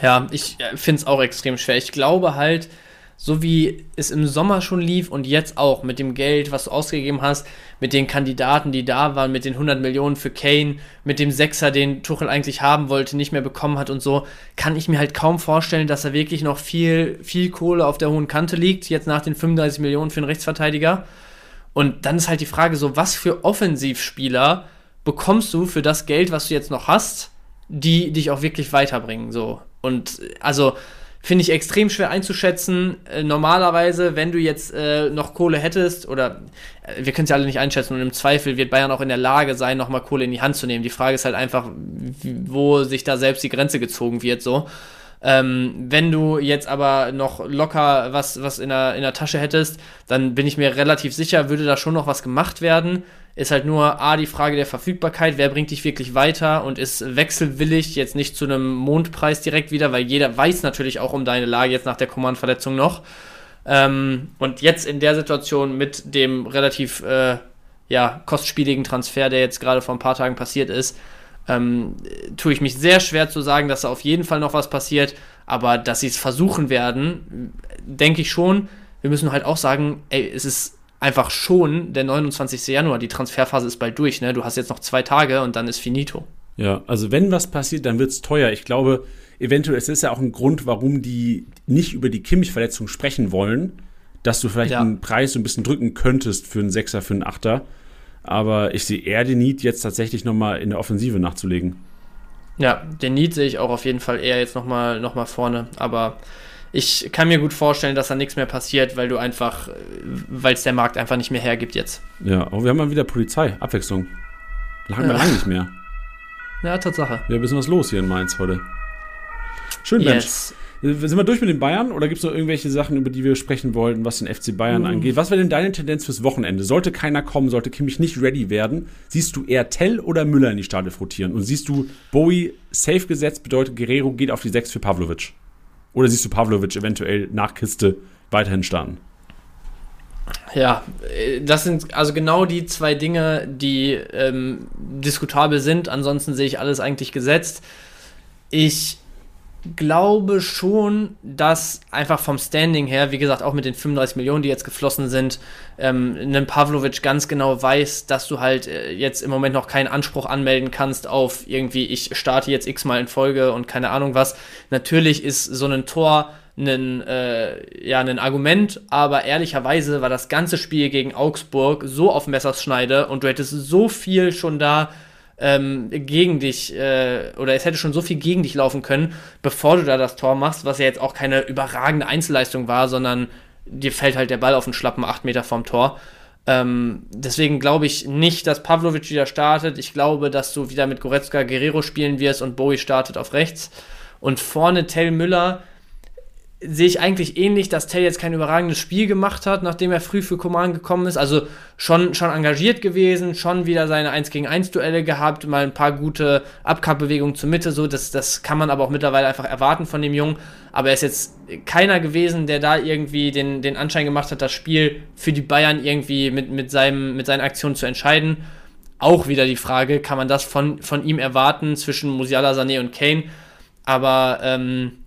Ja, ich äh, finde es auch extrem schwer. Ich glaube halt, so wie es im Sommer schon lief und jetzt auch mit dem Geld, was du ausgegeben hast, mit den Kandidaten, die da waren, mit den 100 Millionen für Kane, mit dem Sechser, den Tuchel eigentlich haben wollte, nicht mehr bekommen hat und so, kann ich mir halt kaum vorstellen, dass da wirklich noch viel, viel Kohle auf der hohen Kante liegt, jetzt nach den 35 Millionen für einen Rechtsverteidiger. Und dann ist halt die Frage so, was für Offensivspieler bekommst du für das Geld, was du jetzt noch hast, die dich auch wirklich weiterbringen, so. Und also finde ich extrem schwer einzuschätzen. Äh, normalerweise, wenn du jetzt äh, noch Kohle hättest, oder äh, wir können es ja alle nicht einschätzen, und im Zweifel wird Bayern auch in der Lage sein, nochmal Kohle in die Hand zu nehmen. Die Frage ist halt einfach, wo sich da selbst die Grenze gezogen wird, so. Ähm, wenn du jetzt aber noch locker was, was in, der, in der Tasche hättest, dann bin ich mir relativ sicher, würde da schon noch was gemacht werden. Ist halt nur A, die Frage der Verfügbarkeit, wer bringt dich wirklich weiter und ist wechselwillig jetzt nicht zu einem Mondpreis direkt wieder, weil jeder weiß natürlich auch um deine Lage jetzt nach der Command-Verletzung noch. Ähm, und jetzt in der Situation mit dem relativ äh, ja, kostspieligen Transfer, der jetzt gerade vor ein paar Tagen passiert ist, ähm, tue ich mich sehr schwer zu sagen, dass da auf jeden Fall noch was passiert, aber dass sie es versuchen werden, denke ich schon. Wir müssen halt auch sagen, ey, es ist einfach schon der 29. Januar, die Transferphase ist bald durch, ne? Du hast jetzt noch zwei Tage und dann ist finito. Ja, also wenn was passiert, dann wird es teuer. Ich glaube, eventuell, es ist ja auch ein Grund, warum die nicht über die Kimmich-Verletzung sprechen wollen, dass du vielleicht ja. einen Preis so ein bisschen drücken könntest für einen Sechser, für einen Achter. Aber ich sehe eher den Need, jetzt tatsächlich nochmal in der Offensive nachzulegen. Ja, den Need sehe ich auch auf jeden Fall eher jetzt nochmal noch mal vorne. Aber ich kann mir gut vorstellen, dass da nichts mehr passiert, weil du einfach, weil es der Markt einfach nicht mehr hergibt jetzt. Ja, aber wir haben mal wieder Polizei, Abwechslung. Lange, ja. lange nicht mehr. Ja, Tatsache. Ja, ein bisschen was los hier in Mainz heute. Schön, Mensch. Sind wir durch mit den Bayern oder gibt es noch irgendwelche Sachen, über die wir sprechen wollten, was den FC Bayern uh. angeht? Was wäre denn deine Tendenz fürs Wochenende? Sollte keiner kommen, sollte Kimmich nicht ready werden, siehst du eher Tell oder Müller in die Startelf rotieren? Und siehst du Bowie safe gesetzt, bedeutet Guerrero geht auf die 6 für Pavlovic? Oder siehst du Pavlovic eventuell nach Kiste weiterhin starten? Ja, das sind also genau die zwei Dinge, die ähm, diskutabel sind. Ansonsten sehe ich alles eigentlich gesetzt. Ich glaube schon, dass einfach vom Standing her, wie gesagt, auch mit den 35 Millionen, die jetzt geflossen sind, ähm, ein Pavlovic ganz genau weiß, dass du halt äh, jetzt im Moment noch keinen Anspruch anmelden kannst auf irgendwie, ich starte jetzt x-mal in Folge und keine Ahnung was. Natürlich ist so ein Tor ein, äh, ja, ein Argument, aber ehrlicherweise war das ganze Spiel gegen Augsburg so auf Messerschneide und du hättest so viel schon da ähm, gegen dich, äh, oder es hätte schon so viel gegen dich laufen können, bevor du da das Tor machst, was ja jetzt auch keine überragende Einzelleistung war, sondern dir fällt halt der Ball auf den schlappen 8 Meter vom Tor. Ähm, deswegen glaube ich nicht, dass Pavlovic wieder startet. Ich glaube, dass du wieder mit Goretzka Guerrero spielen wirst und Bowie startet auf rechts. Und vorne Tell Müller sehe ich eigentlich ähnlich, dass Tell jetzt kein überragendes Spiel gemacht hat, nachdem er früh für Command gekommen ist. Also schon, schon engagiert gewesen, schon wieder seine 1 gegen 1 Duelle gehabt, mal ein paar gute Abkappbewegungen zur Mitte, so. Das, das kann man aber auch mittlerweile einfach erwarten von dem Jungen. Aber er ist jetzt keiner gewesen, der da irgendwie den, den Anschein gemacht hat, das Spiel für die Bayern irgendwie mit, mit, seinem, mit seinen Aktionen zu entscheiden. Auch wieder die Frage, kann man das von, von ihm erwarten zwischen Musiala, Sané und Kane? Aber, ähm,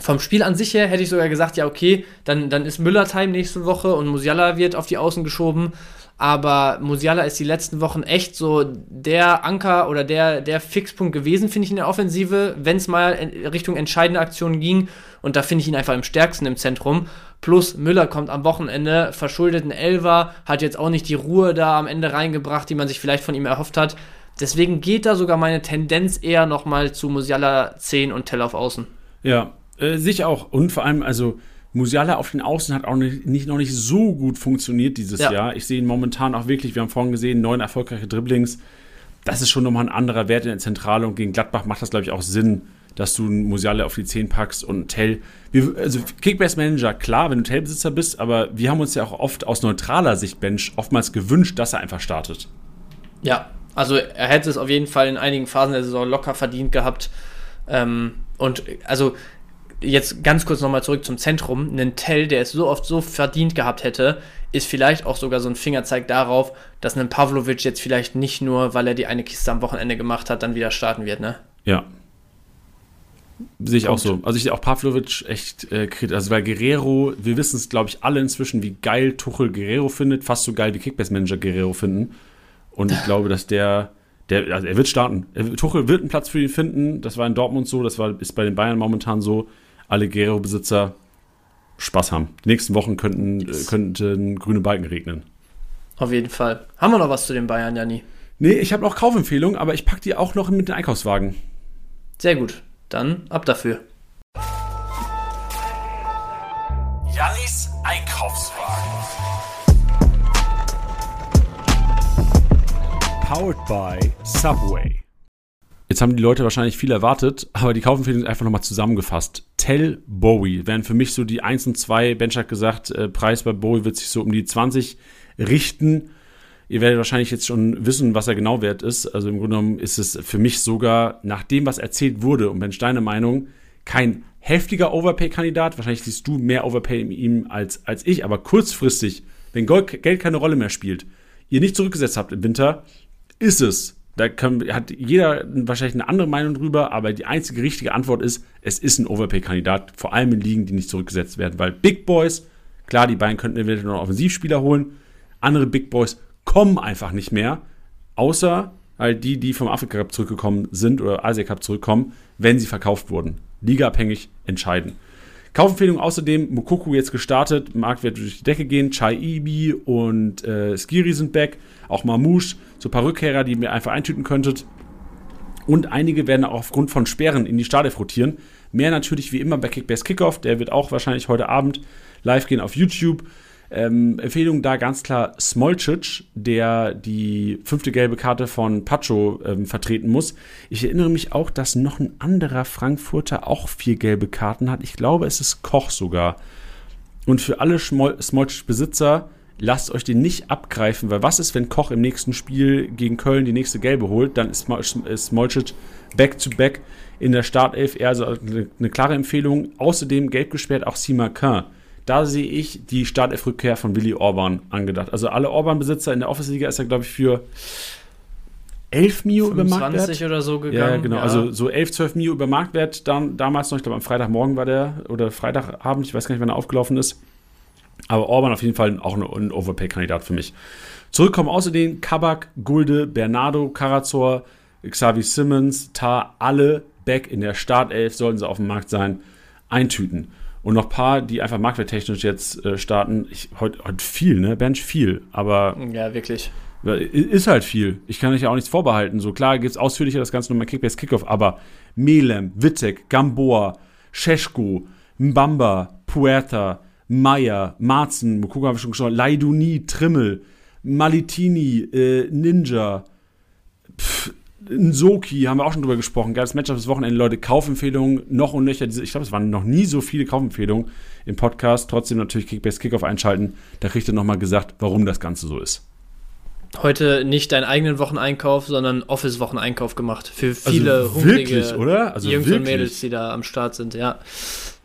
vom Spiel an sich her hätte ich sogar gesagt, ja, okay, dann, dann ist Müller-Time nächste Woche und Musiala wird auf die Außen geschoben. Aber Musiala ist die letzten Wochen echt so der Anker oder der, der Fixpunkt gewesen, finde ich, in der Offensive, wenn es mal Richtung entscheidende Aktionen ging. Und da finde ich ihn einfach am stärksten im Zentrum. Plus Müller kommt am Wochenende, verschuldet ein Elver, hat jetzt auch nicht die Ruhe da am Ende reingebracht, die man sich vielleicht von ihm erhofft hat. Deswegen geht da sogar meine Tendenz eher nochmal zu Musiala 10 und Tell auf Außen. Ja, äh, sich auch. Und vor allem, also Musiala auf den Außen hat auch nicht, nicht noch nicht so gut funktioniert dieses ja. Jahr. Ich sehe ihn momentan auch wirklich, wir haben vorhin gesehen, neun erfolgreiche Dribblings. Das ist schon nochmal ein anderer Wert in der Zentrale und gegen Gladbach macht das, glaube ich, auch Sinn, dass du einen Musiala auf die 10 packst und Tell. Wir, also Kickbase Manager, klar, wenn du Tell-Besitzer bist, aber wir haben uns ja auch oft aus neutraler Sicht Bench oftmals gewünscht, dass er einfach startet. Ja, also er hätte es auf jeden Fall in einigen Phasen der Saison locker verdient gehabt. Ähm, und also jetzt ganz kurz nochmal zurück zum Zentrum. Ein Tell, der es so oft so verdient gehabt hätte, ist vielleicht auch sogar so ein Fingerzeig darauf, dass ein Pavlovic jetzt vielleicht nicht nur, weil er die eine Kiste am Wochenende gemacht hat, dann wieder starten wird, ne? Ja. Sehe ich Punkt. auch so. Also ich sehe auch Pavlovic echt äh, kritisch. Also weil Guerrero, wir wissen es, glaube ich, alle inzwischen, wie geil Tuchel Guerrero findet, fast so geil wie Kickbase-Manager Guerrero finden. Und ich glaube, dass der der, also er wird starten. Tuchel wird einen Platz für ihn finden. Das war in Dortmund so, das war, ist bei den Bayern momentan so alle Guerrero-Besitzer Spaß haben. Die nächsten Wochen könnten, äh, könnten grüne Balken regnen. Auf jeden Fall. Haben wir noch was zu den Bayern, Janni? Nee, ich habe noch Kaufempfehlungen, aber ich packe die auch noch mit den Einkaufswagen. Sehr gut. Dann ab dafür. Jannis Einkaufswagen. Powered by Subway. Jetzt haben die Leute wahrscheinlich viel erwartet, aber die Kaufempfehlung ist einfach nochmal zusammengefasst. Tell Bowie wären für mich so die 1 und 2. Bench hat gesagt, äh, Preis bei Bowie wird sich so um die 20 richten. Ihr werdet wahrscheinlich jetzt schon wissen, was er genau wert ist. Also im Grunde genommen ist es für mich sogar, nach dem, was erzählt wurde, und Bench deine Meinung, kein heftiger Overpay-Kandidat. Wahrscheinlich siehst du mehr Overpay in ihm als, als ich, aber kurzfristig, wenn Geld keine Rolle mehr spielt, ihr nicht zurückgesetzt habt im Winter, ist es da kann, hat jeder wahrscheinlich eine andere Meinung drüber, aber die einzige richtige Antwort ist, es ist ein Overpay-Kandidat, vor allem in Ligen, die nicht zurückgesetzt werden, weil Big Boys, klar, die beiden könnten eventuell noch Offensivspieler holen, andere Big Boys kommen einfach nicht mehr, außer halt die, die vom Afrika Cup zurückgekommen sind oder Asia Cup zurückkommen, wenn sie verkauft wurden. Ligaabhängig entscheiden. Kaufempfehlung außerdem, Mukoku jetzt gestartet, Marktwert durch die Decke gehen, Chai Ibi und äh, Skiri sind back, auch Mamouche, so ein paar Rückkehrer, die ihr mir einfach eintüten könntet. Und einige werden auch aufgrund von Sperren in die Startelf rotieren. Mehr natürlich wie immer bei Kickbase Kickoff, der wird auch wahrscheinlich heute Abend live gehen auf YouTube. Ähm, Empfehlung da ganz klar Smolcic, der die fünfte gelbe Karte von Pacho ähm, vertreten muss. Ich erinnere mich auch, dass noch ein anderer Frankfurter auch vier gelbe Karten hat. Ich glaube, es ist Koch sogar. Und für alle Smolcic-Besitzer, lasst euch den nicht abgreifen, weil was ist, wenn Koch im nächsten Spiel gegen Köln die nächste gelbe holt? Dann ist Smolcic back-to-back in der Startelf eher also eine, eine klare Empfehlung. Außerdem gelb gesperrt auch Simakin da sehe ich die Startelf-Rückkehr von Willy Orban angedacht. Also alle Orban-Besitzer in der Office-Liga ist ja, glaube ich, für 11 Mio über Marktwert. oder so gegangen. Ja, genau. Ja. Also so 11, 12 Mio über Marktwert dann, damals noch. Ich glaube, am Freitagmorgen war der oder Freitagabend. Ich weiß gar nicht, wann er aufgelaufen ist. Aber Orban auf jeden Fall auch ein Overpay-Kandidat für mich. Zurückkommen außerdem Kabak, Gulde, Bernardo, Karazor, Xavi Simmons, Tar, alle back in der Startelf, sollten sie auf dem Markt sein, eintüten. und noch ein paar, die einfach marktwerttechnisch jetzt äh, starten. Ich, heute, heute viel, ne? Bench viel, aber. Ja, wirklich. Ist halt viel. Ich kann euch ja auch nichts vorbehalten. So klar gibt es ausführlicher das Ganze nochmal Kickbase Kickoff, aber Melem, Wittek, Gamboa, Scheschko, Mbamba, Puerta, Meier, Marzen, Mokoko haben wir schon geschaut, Leiduni, Trimmel, Malitini, äh, Ninja, pff, Nsoki, haben wir auch schon drüber gesprochen. Geiles Matchup des Wochenende, Leute. Kaufempfehlungen noch und nöcher. Ich glaube, es waren noch nie so viele Kaufempfehlungen im Podcast. Trotzdem natürlich Kickbase Kickoff einschalten. Da kriegt ihr nochmal gesagt, warum das Ganze so ist. Heute nicht deinen eigenen Wocheneinkauf, sondern Office-Wocheneinkauf gemacht. Für viele also wirklich, oder? Also Jungs wirklich? und Mädels, die da am Start sind, ja.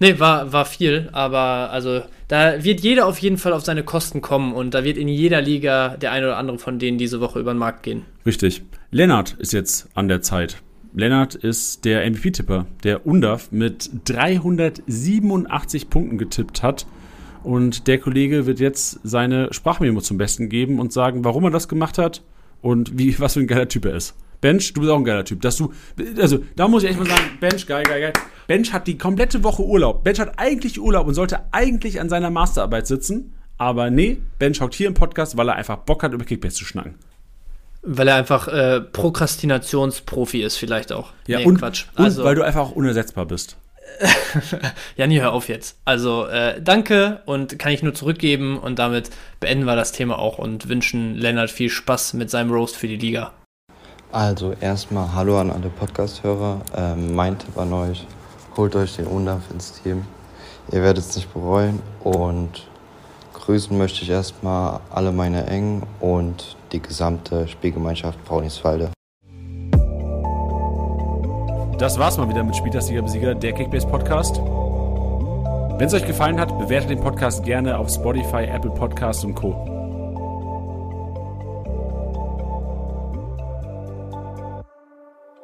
Nee, war, war viel, aber also da wird jeder auf jeden Fall auf seine Kosten kommen und da wird in jeder Liga der eine oder andere von denen diese Woche über den Markt gehen. Richtig. Lennart ist jetzt an der Zeit. Lennart ist der MVP-Tipper, der UNDAF mit 387 Punkten getippt hat. Und der Kollege wird jetzt seine Sprachmemo zum Besten geben und sagen, warum er das gemacht hat und wie, was für ein geiler Typ er ist. Bench, du bist auch ein geiler Typ. Dass du, also da muss ich echt mal sagen, Bench, geil, geil, geil. Bench hat die komplette Woche Urlaub. Bench hat eigentlich Urlaub und sollte eigentlich an seiner Masterarbeit sitzen. Aber nee, Bench hockt hier im Podcast, weil er einfach Bock hat, über Kickbase zu schnacken. Weil er einfach äh, Prokrastinationsprofi ist, vielleicht auch. Ja, nee, und, Quatsch. Also, und weil du einfach auch unersetzbar bist. Janni, hör auf jetzt. Also, äh, danke und kann ich nur zurückgeben und damit beenden wir das Thema auch und wünschen Lennart viel Spaß mit seinem Roast für die Liga. Also erstmal Hallo an alle Podcast-Hörer. Ähm, mein Tipp an euch, holt euch den UNDAF ins Team. Ihr werdet es nicht bereuen und grüßen möchte ich erstmal alle meine Engen und die gesamte Spielgemeinschaft Brauniswalde. Das war's mal wieder mit Spieltastiger Besieger, der Kickbase Podcast. Wenn es euch gefallen hat, bewertet den Podcast gerne auf Spotify, Apple Podcasts und Co.